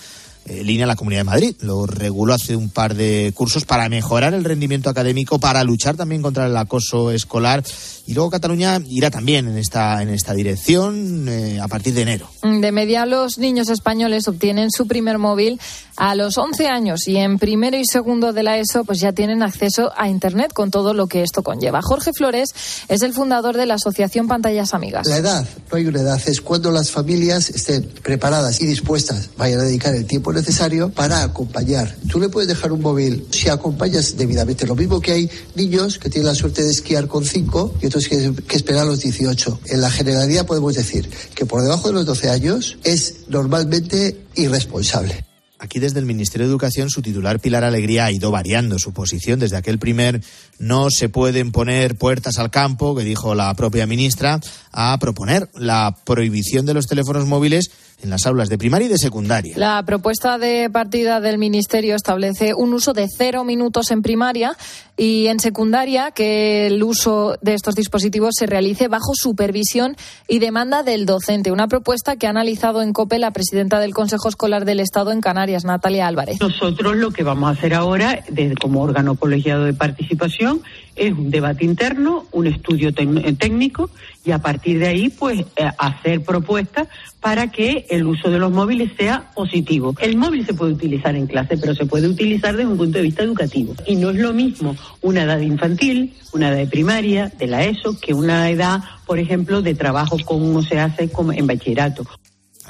eh, línea la Comunidad de Madrid. Lo reguló hace un par de cursos para mejorar el rendimiento académico, para luchar también contra el acoso escolar. Y luego Cataluña irá también en esta, en esta dirección eh, a partir de enero. De media, los niños españoles obtienen su primer móvil a los 11 años y en primero y segundo de la ESO pues ya tienen acceso a Internet con todo lo que esto conlleva. Jorge Flores es el fundador de la Asociación Pantallas Amigas. La edad, no hay una edad, es cuando las familias estén preparadas y dispuestas, vayan a dedicar el tiempo necesario para acompañar. Tú le puedes dejar un móvil si acompañas debidamente. Lo mismo que hay niños que tienen la suerte de esquiar con 5 y otros que, que esperan los 18. En la generalidad podemos decir que por debajo de los 12 años es normalmente irresponsable. Aquí desde el Ministerio de Educación su titular Pilar Alegría ha ido variando su posición desde aquel primer no se pueden poner puertas al campo que dijo la propia ministra a proponer la prohibición de los teléfonos móviles en las aulas de primaria y de secundaria. La propuesta de partida del Ministerio establece un uso de cero minutos en primaria y en secundaria que el uso de estos dispositivos se realice bajo supervisión y demanda del docente. Una propuesta que ha analizado en COPE la presidenta del Consejo Escolar del Estado en Canarias, Natalia Álvarez. Nosotros lo que vamos a hacer ahora, desde como órgano colegiado de participación, es un debate interno, un estudio técnico y a partir de ahí, pues, eh, hacer propuestas para que el uso de los móviles sea positivo. El móvil se puede utilizar en clase, pero se puede utilizar desde un punto de vista educativo. Y no es lo mismo una edad infantil, una edad de primaria, de la ESO, que una edad, por ejemplo, de trabajo como se hace en bachillerato.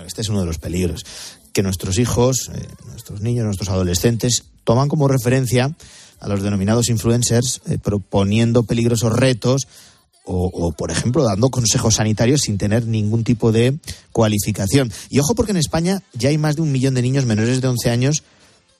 Este es uno de los peligros que nuestros hijos, eh, nuestros niños, nuestros adolescentes toman como referencia a los denominados influencers, eh, proponiendo peligrosos retos o, por ejemplo, dando consejos sanitarios sin tener ningún tipo de cualificación. Y ojo porque en España ya hay más de un millón de niños menores de 11 años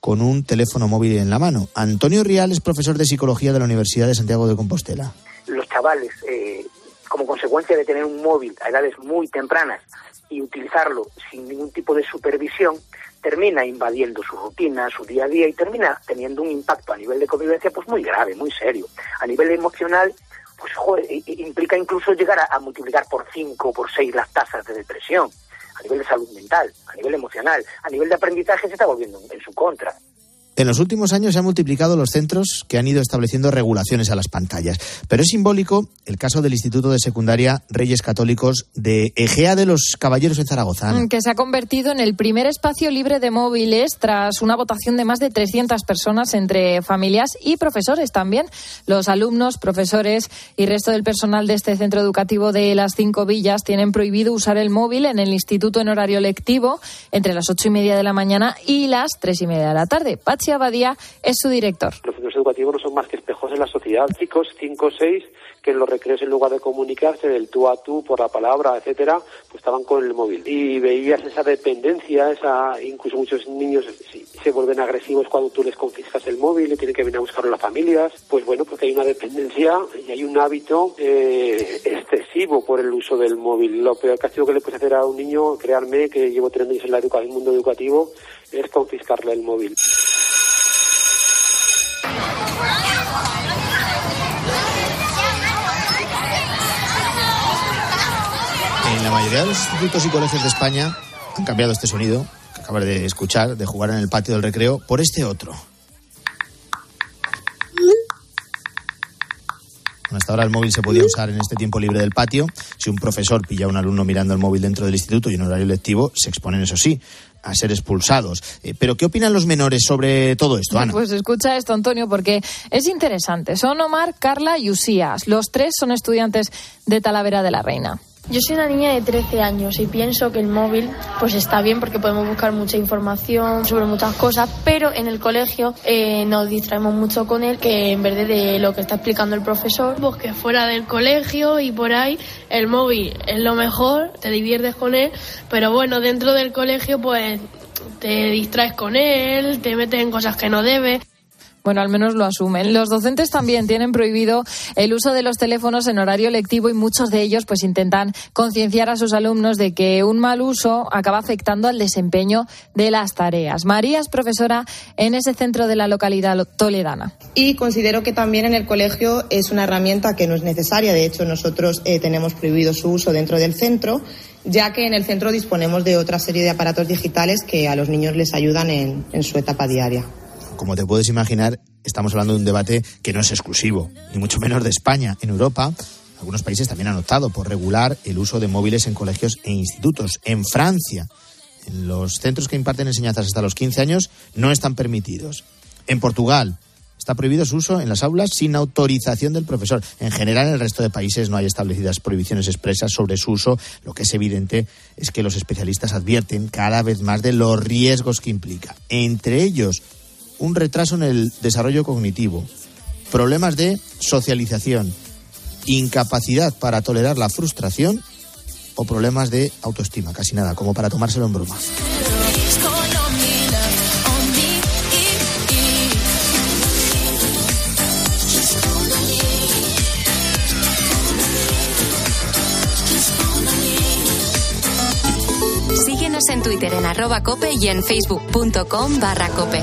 con un teléfono móvil en la mano. Antonio Rial es profesor de psicología de la Universidad de Santiago de Compostela. Los chavales, eh, como consecuencia de tener un móvil a edades muy tempranas y utilizarlo sin ningún tipo de supervisión, termina invadiendo su rutina, su día a día y termina teniendo un impacto a nivel de convivencia pues muy grave, muy serio. A nivel emocional pues joder, implica incluso llegar a, multiplicar por cinco o por seis las tasas de depresión, a nivel de salud mental, a nivel emocional, a nivel de aprendizaje se está volviendo en su contra. En los últimos años se han multiplicado los centros que han ido estableciendo regulaciones a las pantallas, pero es simbólico el caso del Instituto de Secundaria Reyes Católicos de Egea de los Caballeros en Zaragoza. Que se ha convertido en el primer espacio libre de móviles tras una votación de más de 300 personas entre familias y profesores también. Los alumnos, profesores y resto del personal de este centro educativo de las cinco villas tienen prohibido usar el móvil en el instituto en horario lectivo entre las ocho y media de la mañana y las tres y media de la tarde. Abadía es su director. Los centros educativos no son más que espejos en la sociedad. Chicos 5 o 6 que en los recreos en lugar de comunicarse del tú a tú por la palabra, etcétera, pues estaban con el móvil. Y veías esa dependencia, esa incluso muchos niños se vuelven agresivos cuando tú les confiscas el móvil y tienen que venir a buscarlo las familias. Pues bueno, porque hay una dependencia y hay un hábito eh, excesivo por el uso del móvil. Lo peor castigo que le puedes hacer a un niño, créanme que llevo tres años en la educación, el mundo educativo, es confiscarle el móvil. En la mayoría de los institutos y colegios de España han cambiado este sonido que acabas de escuchar, de jugar en el patio del recreo, por este otro. Hasta ahora el móvil se podía usar en este tiempo libre del patio. Si un profesor pilla a un alumno mirando el móvil dentro del instituto y en horario lectivo, se exponen, eso sí, a ser expulsados. Eh, pero ¿qué opinan los menores sobre todo esto, Ana? Pues escucha esto, Antonio, porque es interesante. Son Omar, Carla y Usías. Los tres son estudiantes de Talavera de la Reina. Yo soy una niña de 13 años y pienso que el móvil pues está bien porque podemos buscar mucha información sobre muchas cosas, pero en el colegio eh, nos distraemos mucho con él que en vez de lo que está explicando el profesor. Pues que fuera del colegio y por ahí el móvil es lo mejor, te diviertes con él, pero bueno, dentro del colegio pues te distraes con él, te metes en cosas que no debes. Bueno, al menos lo asumen. Los docentes también tienen prohibido el uso de los teléfonos en horario lectivo y muchos de ellos pues intentan concienciar a sus alumnos de que un mal uso acaba afectando al desempeño de las tareas. María es profesora en ese centro de la localidad toledana. Y considero que también en el colegio es una herramienta que no es necesaria. De hecho, nosotros eh, tenemos prohibido su uso dentro del centro ya que en el centro disponemos de otra serie de aparatos digitales que a los niños les ayudan en, en su etapa diaria como te puedes imaginar, estamos hablando de un debate que no es exclusivo, ni mucho menos de España. En Europa, algunos países también han optado por regular el uso de móviles en colegios e institutos. En Francia, en los centros que imparten enseñanzas hasta los 15 años no están permitidos. En Portugal, está prohibido su uso en las aulas sin autorización del profesor. En general, en el resto de países no hay establecidas prohibiciones expresas sobre su uso. Lo que es evidente es que los especialistas advierten cada vez más de los riesgos que implica. Entre ellos, un retraso en el desarrollo cognitivo, problemas de socialización, incapacidad para tolerar la frustración o problemas de autoestima, casi nada, como para tomárselo en broma. Síguenos en Twitter en arroba cope y en facebook.com barra cope.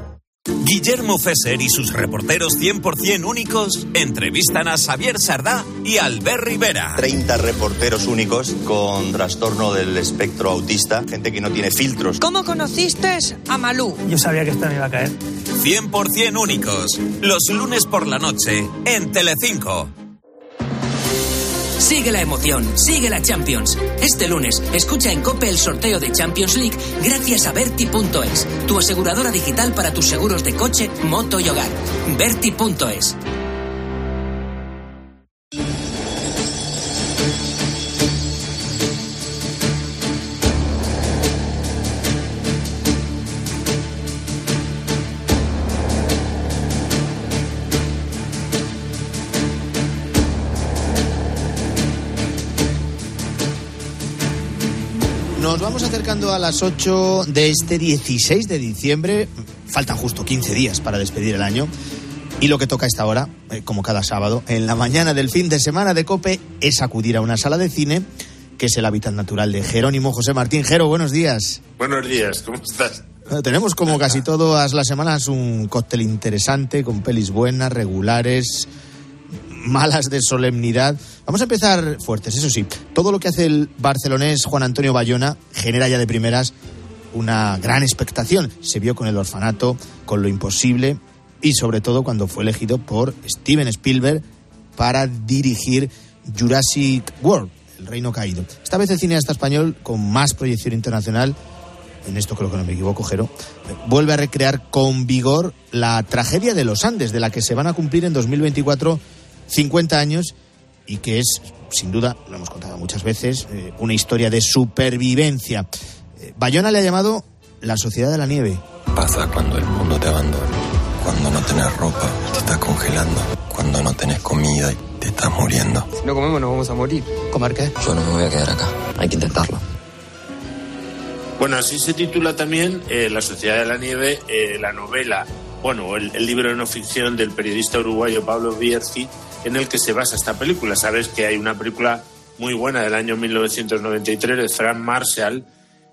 Guillermo Fesser y sus reporteros 100% únicos entrevistan a Xavier Sardá y Albert Rivera. 30 reporteros únicos con trastorno del espectro autista, gente que no tiene filtros. ¿Cómo conociste a Malú? Yo sabía que esta me iba a caer. 100% únicos, los lunes por la noche en Telecinco. Sigue la emoción, sigue la Champions. Este lunes, escucha en Cope el sorteo de Champions League gracias a Berti.es, tu aseguradora digital para tus seguros de coche, moto y hogar. Berti.es. acercando a las 8 de este 16 de diciembre. Faltan justo 15 días para despedir el año. Y lo que toca a esta hora, eh, como cada sábado, en la mañana del fin de semana de Cope, es acudir a una sala de cine, que es el hábitat natural de Jerónimo José Martín. Jero, buenos días. Buenos días, ¿cómo estás? Bueno, tenemos como casi todas las semanas un cóctel interesante, con pelis buenas, regulares, malas de solemnidad. Vamos a empezar fuertes, eso sí. Todo lo que hace el barcelonés Juan Antonio Bayona genera ya de primeras una gran expectación. Se vio con el orfanato, con lo imposible y sobre todo cuando fue elegido por Steven Spielberg para dirigir Jurassic World, El Reino Caído. Esta vez el cineasta español con más proyección internacional, en esto creo que no me equivoco, Jero, vuelve a recrear con vigor la tragedia de los Andes, de la que se van a cumplir en 2024 50 años y que es, sin duda, lo hemos contado muchas veces, eh, una historia de supervivencia. Eh, Bayona le ha llamado la sociedad de la nieve. Pasa cuando el mundo te abandona, cuando no tenés ropa, te estás congelando, cuando no tenés comida y te estás muriendo. Si no comemos nos vamos a morir. ¿Comer qué? Yo no me voy a quedar acá, hay que intentarlo. Bueno, así se titula también eh, La Sociedad de la Nieve, eh, la novela, bueno, el, el, libro de no ficción del periodista uruguayo Pablo Bierzi, en el que se basa esta película. Sabes que hay una película muy buena del año 1993 de Frank Marshall,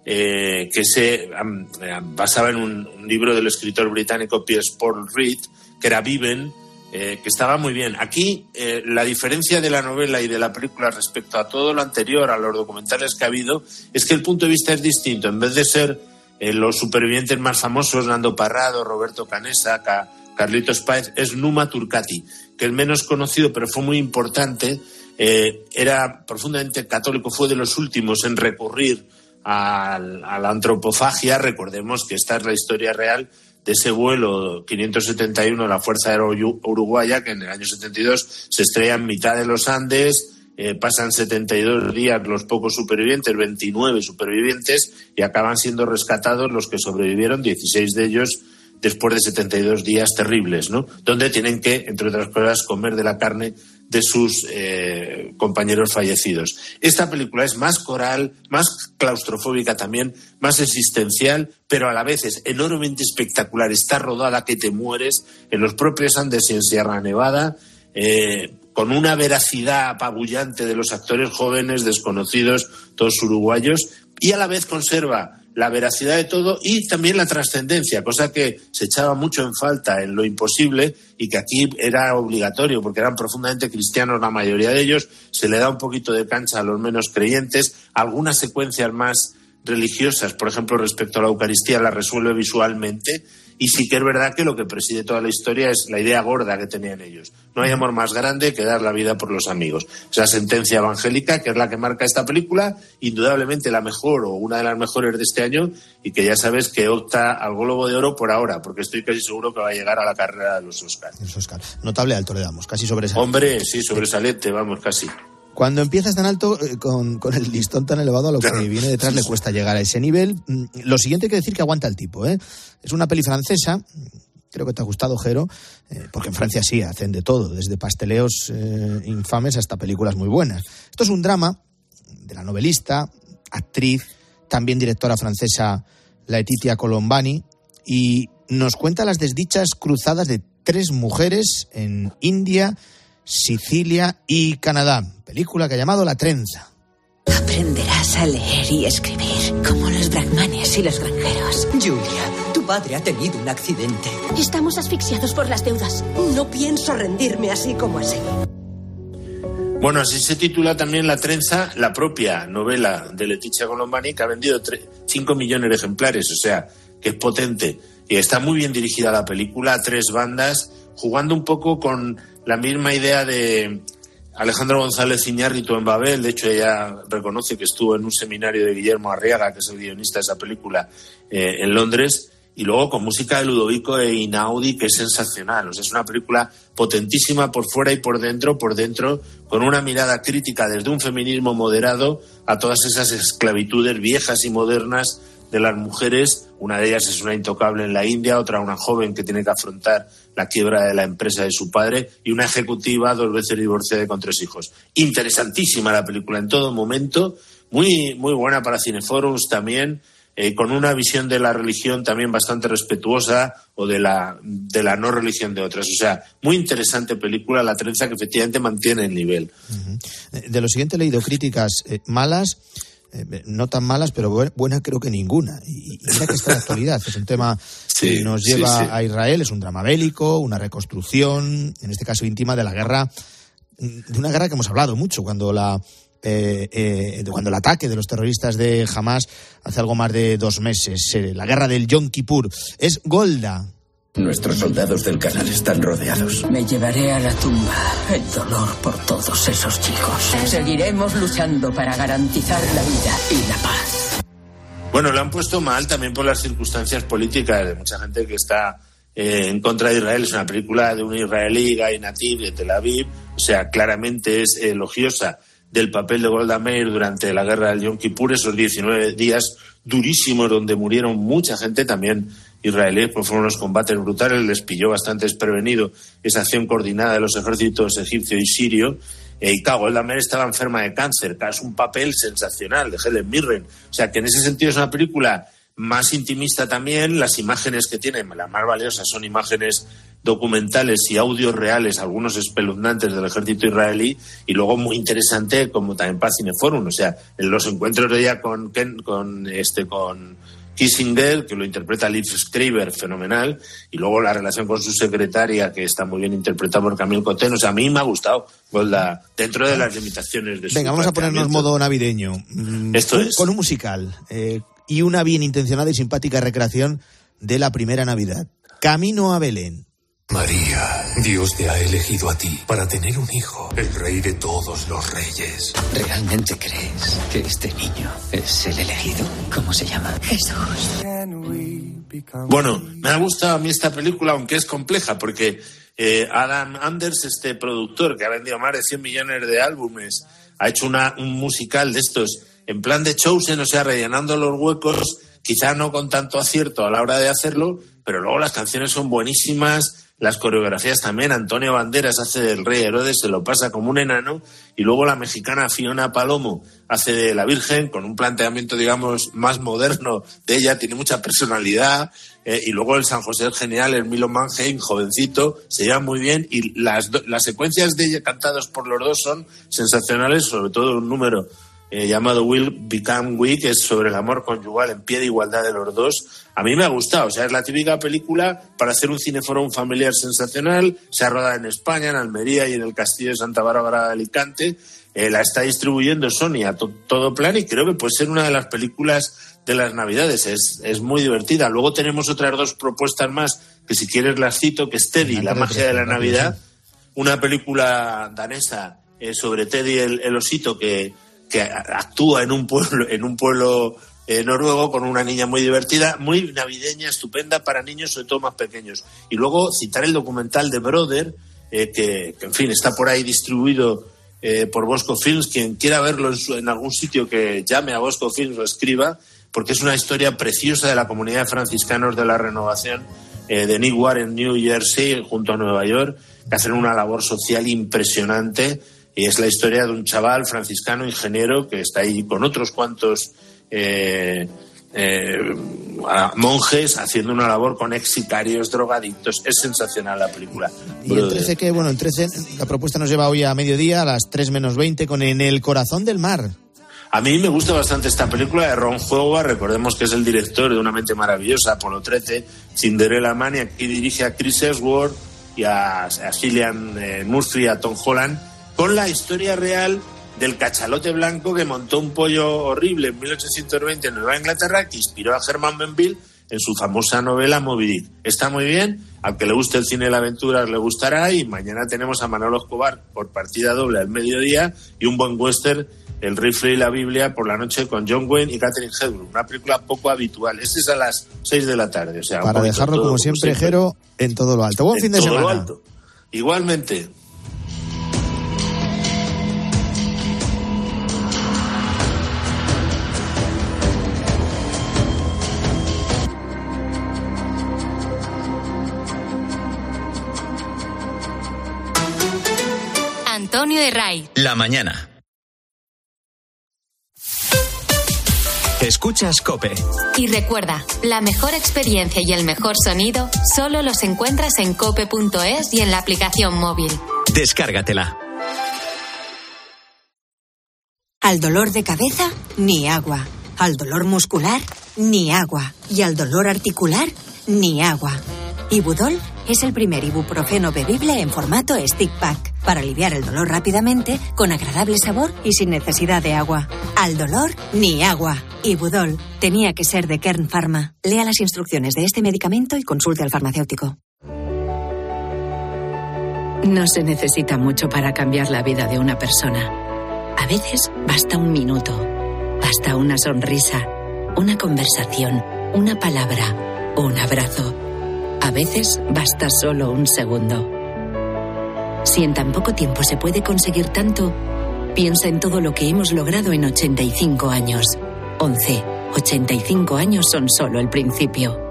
eh, que se um, basaba en un, libro del escritor británico Pierce Paul Reed, que era Viven, eh, que estaba muy bien. Aquí eh, la diferencia de la novela y de la película respecto a todo lo anterior, a los documentales que ha habido, es que el punto de vista es distinto. En vez de ser eh, los supervivientes más famosos, Nando Parrado, Roberto Canesa, Ca Carlitos Páez, es Numa Turcati, que el menos conocido, pero fue muy importante, era profundamente católico, fue de los últimos en recurrir a, a la antropofagia. Recordemos que esta es la historia real de ese vuelo 571 de la Fuerza Aérea Uruguaya, que en el año 72 se estrella en mitad de los Andes, eh, pasan 72 días los pocos supervivientes, 29 supervivientes, y acaban siendo rescatados los que sobrevivieron, 16 de ellos después de 72 días terribles, ¿no? Donde tienen que, entre otras cosas, comer de la carne de sus eh, compañeros fallecidos. Esta película es más coral, más claustrofóbica también, más existencial, pero a la vez es enormemente espectacular. Está rodada que te mueres en los propios Andes y en Sierra Nevada, eh, con una veracidad apabullante de los actores jóvenes, desconocidos, todos uruguayos, y a la vez conserva la veracidad de todo y también la trascendencia, cosa que se echaba mucho en falta en lo imposible y que aquí era obligatorio porque eran profundamente cristianos la mayoría de ellos, se le da un poquito de cancha a los menos creyentes, algunas secuencias más religiosas, por ejemplo, respecto a la Eucaristía, la resuelve visualmente y sí que es verdad que lo que preside toda la historia es la idea gorda que tenían ellos. No hay amor más grande que dar la vida por los amigos. Esa sentencia evangélica, que es la que marca esta película, indudablemente la mejor o una de las mejores de este año y que ya sabes que opta al Globo de Oro por ahora, porque estoy casi seguro que va a llegar a la carrera de los Oscars. Los Oscars. Notable alto le damos, casi sobresaliente. Hombre, sí, sobresaliente, vamos, casi. Cuando empiezas tan alto, eh, con, con, el listón tan elevado, a lo que viene detrás le cuesta llegar a ese nivel. Mm, lo siguiente hay que decir que aguanta el tipo. ¿eh? Es una peli francesa, creo que te ha gustado, Jero, eh, porque en Francia sí hacen de todo, desde pasteleos eh, infames hasta películas muy buenas. Esto es un drama de la novelista, actriz, también directora francesa Laetitia Colombani, y nos cuenta las desdichas cruzadas de tres mujeres en India, Sicilia y Canadá. Película que ha llamado La Trenza. Aprenderás a leer y escribir, como los brahmanes y los granjeros. Julia, tu padre ha tenido un accidente. Estamos asfixiados por las deudas. No pienso rendirme así como así. Bueno, así se titula también La Trenza, la propia novela de Leticia Colombani, que ha vendido 5 millones de ejemplares, o sea, que es potente. Y está muy bien dirigida la película, a tres bandas, jugando un poco con la misma idea de Alejandro González Iñárritu en Babel, de hecho ella reconoce que estuvo en un seminario de Guillermo Arriaga, que es el guionista de esa película, eh, en Londres, y luego con música de Ludovico e Inaudi, que es sensacional. O sea, es una película potentísima por fuera y por dentro, por dentro, con una mirada crítica desde un feminismo moderado a todas esas esclavitudes viejas y modernas de las mujeres. Una de ellas es una intocable en la India, otra una joven que tiene que afrontar la quiebra de la empresa de su padre y una ejecutiva dos veces divorciada con tres hijos. Interesantísima la película en todo momento, muy, muy buena para Cineforums también. Eh, con una visión de la religión también bastante respetuosa o de la, de la no religión de otras. O sea, muy interesante película, La Trenza, que efectivamente mantiene el nivel. -huh. De lo siguiente he leído críticas eh, malas, eh, no tan malas, pero buena, buena creo que ninguna. Y, y mira que está en la actualidad. Es un tema sí, que nos lleva sí, sí. a Israel, es un drama bélico, una reconstrucción, en este caso íntima, de la guerra, de una guerra que hemos hablado mucho, cuando la eh, eh, cuando el ataque de los terroristas de Hamas hace algo más de dos meses, eh, la guerra del Yom Kippur. Es Golda. Nuestros soldados del canal están rodeados. Me llevaré a la tumba el dolor por todos esos chicos. Seguiremos luchando para garantizar la vida y la paz. Bueno, lo han puesto mal también por las circunstancias políticas de mucha gente que está eh, en contra de Israel. Es una película de un israelí, Guy Nativ, de Tel Aviv. O sea, claramente es elogiosa del papel de Golda Meir durante la guerra del Yom Kippur, esos 19 días durísimos donde murieron mucha gente también israelíes, pues fueron unos combates brutales, les pilló bastante desprevenido esa acción coordinada de los ejércitos egipcio y sirio. Eh, y Golda Meir estaba enferma de cáncer, es un papel sensacional de Helen Mirren. O sea que en ese sentido es una película más intimista también, las imágenes que tiene, las más valiosas son imágenes documentales y audios reales, algunos espeluznantes del ejército israelí, y luego muy interesante como también para Cineforum, o sea, en los encuentros de ella con, Ken, con este con Kissinger, que lo interpreta Liv Schreiber, fenomenal, y luego la relación con su secretaria, que está muy bien interpretada por Camille Cotten, o sea, a mí me ha gustado, Golda, dentro de las limitaciones de su Venga, vamos a ponernos modo navideño. Esto es. Con un musical. Eh, y una bien intencionada y simpática recreación de la primera Navidad. Camino a Belén. María, Dios te ha elegido a ti para tener un hijo, el rey de todos los reyes. ¿Realmente crees que este niño es el elegido? ¿Cómo se llama? Jesús. Bueno, me ha gustado a mí esta película, aunque es compleja, porque eh, Adam Anders, este productor que ha vendido más de 100 millones de álbumes ha hecho una, un musical de estos en plan de Chosen, o sea, rellenando los huecos, quizá no con tanto acierto a la hora de hacerlo, pero luego las canciones son buenísimas, las coreografías también. Antonio Banderas hace del Rey Herodes, se lo pasa como un enano, y luego la mexicana Fiona Palomo hace de la Virgen, con un planteamiento, digamos, más moderno de ella, tiene mucha personalidad, eh, y luego el San José genial, el Milo Mannheim, jovencito, se lleva muy bien, y las, las secuencias de ella cantadas por los dos son sensacionales, sobre todo un número eh, llamado Will Become Weak, que es sobre el amor conyugal en pie de igualdad de los dos. A mí me ha gustado, o sea, es la típica película para hacer un cineforum familiar sensacional. Se ha rodado en España, en Almería y en el Castillo de Santa Bárbara de Alicante. Eh, la está distribuyendo Sony a todo plan y creo que puede ser una de las películas de las Navidades. Es, es muy divertida. Luego tenemos otras dos propuestas más, que si quieres las cito, que es Teddy, La magia de la Navidad, una película danesa eh, sobre Teddy el, el osito que que actúa en un pueblo, en un pueblo eh, noruego con una niña muy divertida, muy navideña, estupenda para niños, sobre todo más pequeños. Y luego citar el documental de Brother, eh, que, en fin, está por ahí distribuido eh, por Bosco Films. Quien quiera verlo en, algún sitio que llame a Bosco Films o escriba, porque es una historia preciosa de la comunidad de franciscanos de la renovación de Newark en New Jersey, junto a Nueva York, que hacen una labor social impresionante y es la historia de un chaval franciscano ingeniero que está ahí con otros cuantos eh, eh, monjes haciendo una labor con ex sicarios, drogadictos. Es sensacional la película. Y el 13 que, bueno, el 13, la propuesta nos lleva hoy a mediodía, a las 3 menos 20, con En el corazón del mar. A mí me gusta bastante esta película de Ron Howard, recordemos que es el director de Una mente maravillosa, Apolo 13, Cinderella Man, y aquí dirige a Chris Edgeworth y a, a Gillian eh, Murphy, a Tom Holland, con la historia real del cachalote blanco que montó un pollo horrible en 1820 en Nueva Inglaterra que inspiró a Herman Benville en su famosa novela Moby Dick. Está muy bien, aunque le guste el cine de la aventura le gustará y mañana tenemos a Manolo Escobar por partida doble al mediodía y un buen western El rifle y la Biblia por la noche con John Wayne y Catherine Hepburn, una película poco habitual. Este es a las 6 de la tarde, o sea, para dejarlo como siempre, Jero, en todo lo alto. Buen fin de semana. alto. Igualmente. Antonio de Ray. La mañana. Escuchas Cope. Y recuerda, la mejor experiencia y el mejor sonido solo los encuentras en cope.es y en la aplicación móvil. Descárgatela. Al dolor de cabeza, ni agua. Al dolor muscular, ni agua. Y al dolor articular, ni agua. Ibudol es el primer ibuprofeno bebible en formato stick pack para aliviar el dolor rápidamente, con agradable sabor y sin necesidad de agua. Al dolor, ni agua. Ibudol tenía que ser de Kern Pharma. Lea las instrucciones de este medicamento y consulte al farmacéutico. No se necesita mucho para cambiar la vida de una persona. A veces basta un minuto, basta una sonrisa, una conversación, una palabra, un abrazo. A veces basta solo un segundo. Si en tan poco tiempo se puede conseguir tanto, piensa en todo lo que hemos logrado en 85 años. 11. 85 años son solo el principio.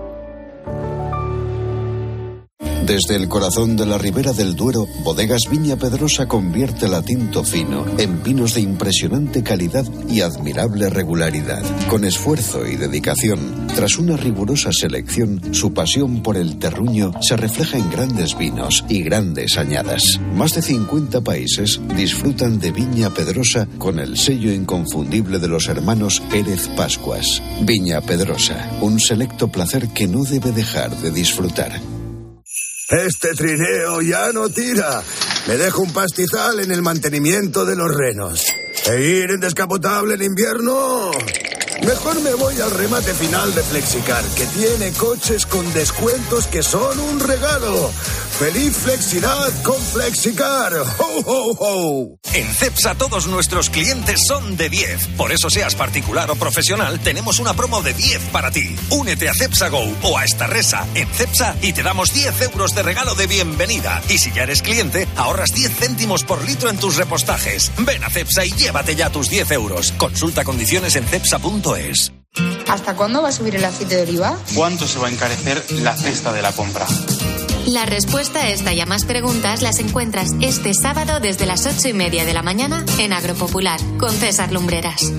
Desde el corazón de la ribera del Duero, Bodegas Viña Pedrosa convierte la tinto fino en vinos de impresionante calidad y admirable regularidad. Con esfuerzo y dedicación, tras una rigurosa selección, su pasión por el terruño se refleja en grandes vinos y grandes añadas. Más de 50 países disfrutan de Viña Pedrosa con el sello inconfundible de los hermanos Pérez Pascuas. Viña Pedrosa, un selecto placer que no debe dejar de disfrutar. Este trineo ya no tira. Me dejo un pastizal en el mantenimiento de los renos. ¿E ir en descapotable en invierno? Mejor me voy al remate final de Flexicar, que tiene coches con descuentos que son un regalo. ¡Feliz Flexidad con Flexicar! ¡Ho, ho, ho! En CEPSA todos nuestros clientes son de 10. Por eso seas particular o profesional, tenemos una promo de 10 para ti. Únete a CEPSA Go o a esta resa en CEPSA y te damos 10 euros de regalo de bienvenida. Y si ya eres cliente, ahorras 10 céntimos por litro en tus repostajes. Ven a CEPSA y llévate ya tus 10 euros. Consulta condiciones en cepsa.es. ¿Hasta cuándo va a subir el aceite de oliva? ¿Cuánto se va a encarecer la cesta de la compra? La respuesta a esta y a más preguntas las encuentras este sábado desde las ocho y media de la mañana en Agropopular con César Lumbreras.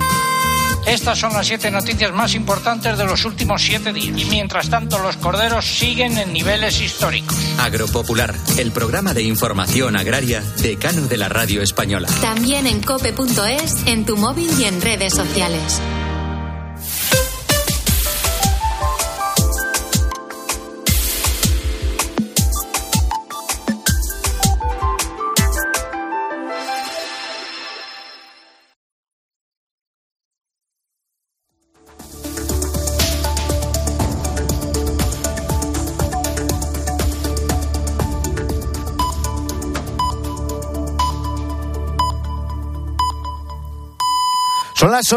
Estas son las siete noticias más importantes de los últimos siete días. Y mientras tanto, los corderos siguen en niveles históricos. Agropopular, el programa de información agraria decano de la radio española. También en cope.es, en tu móvil y en redes sociales. Las ocho.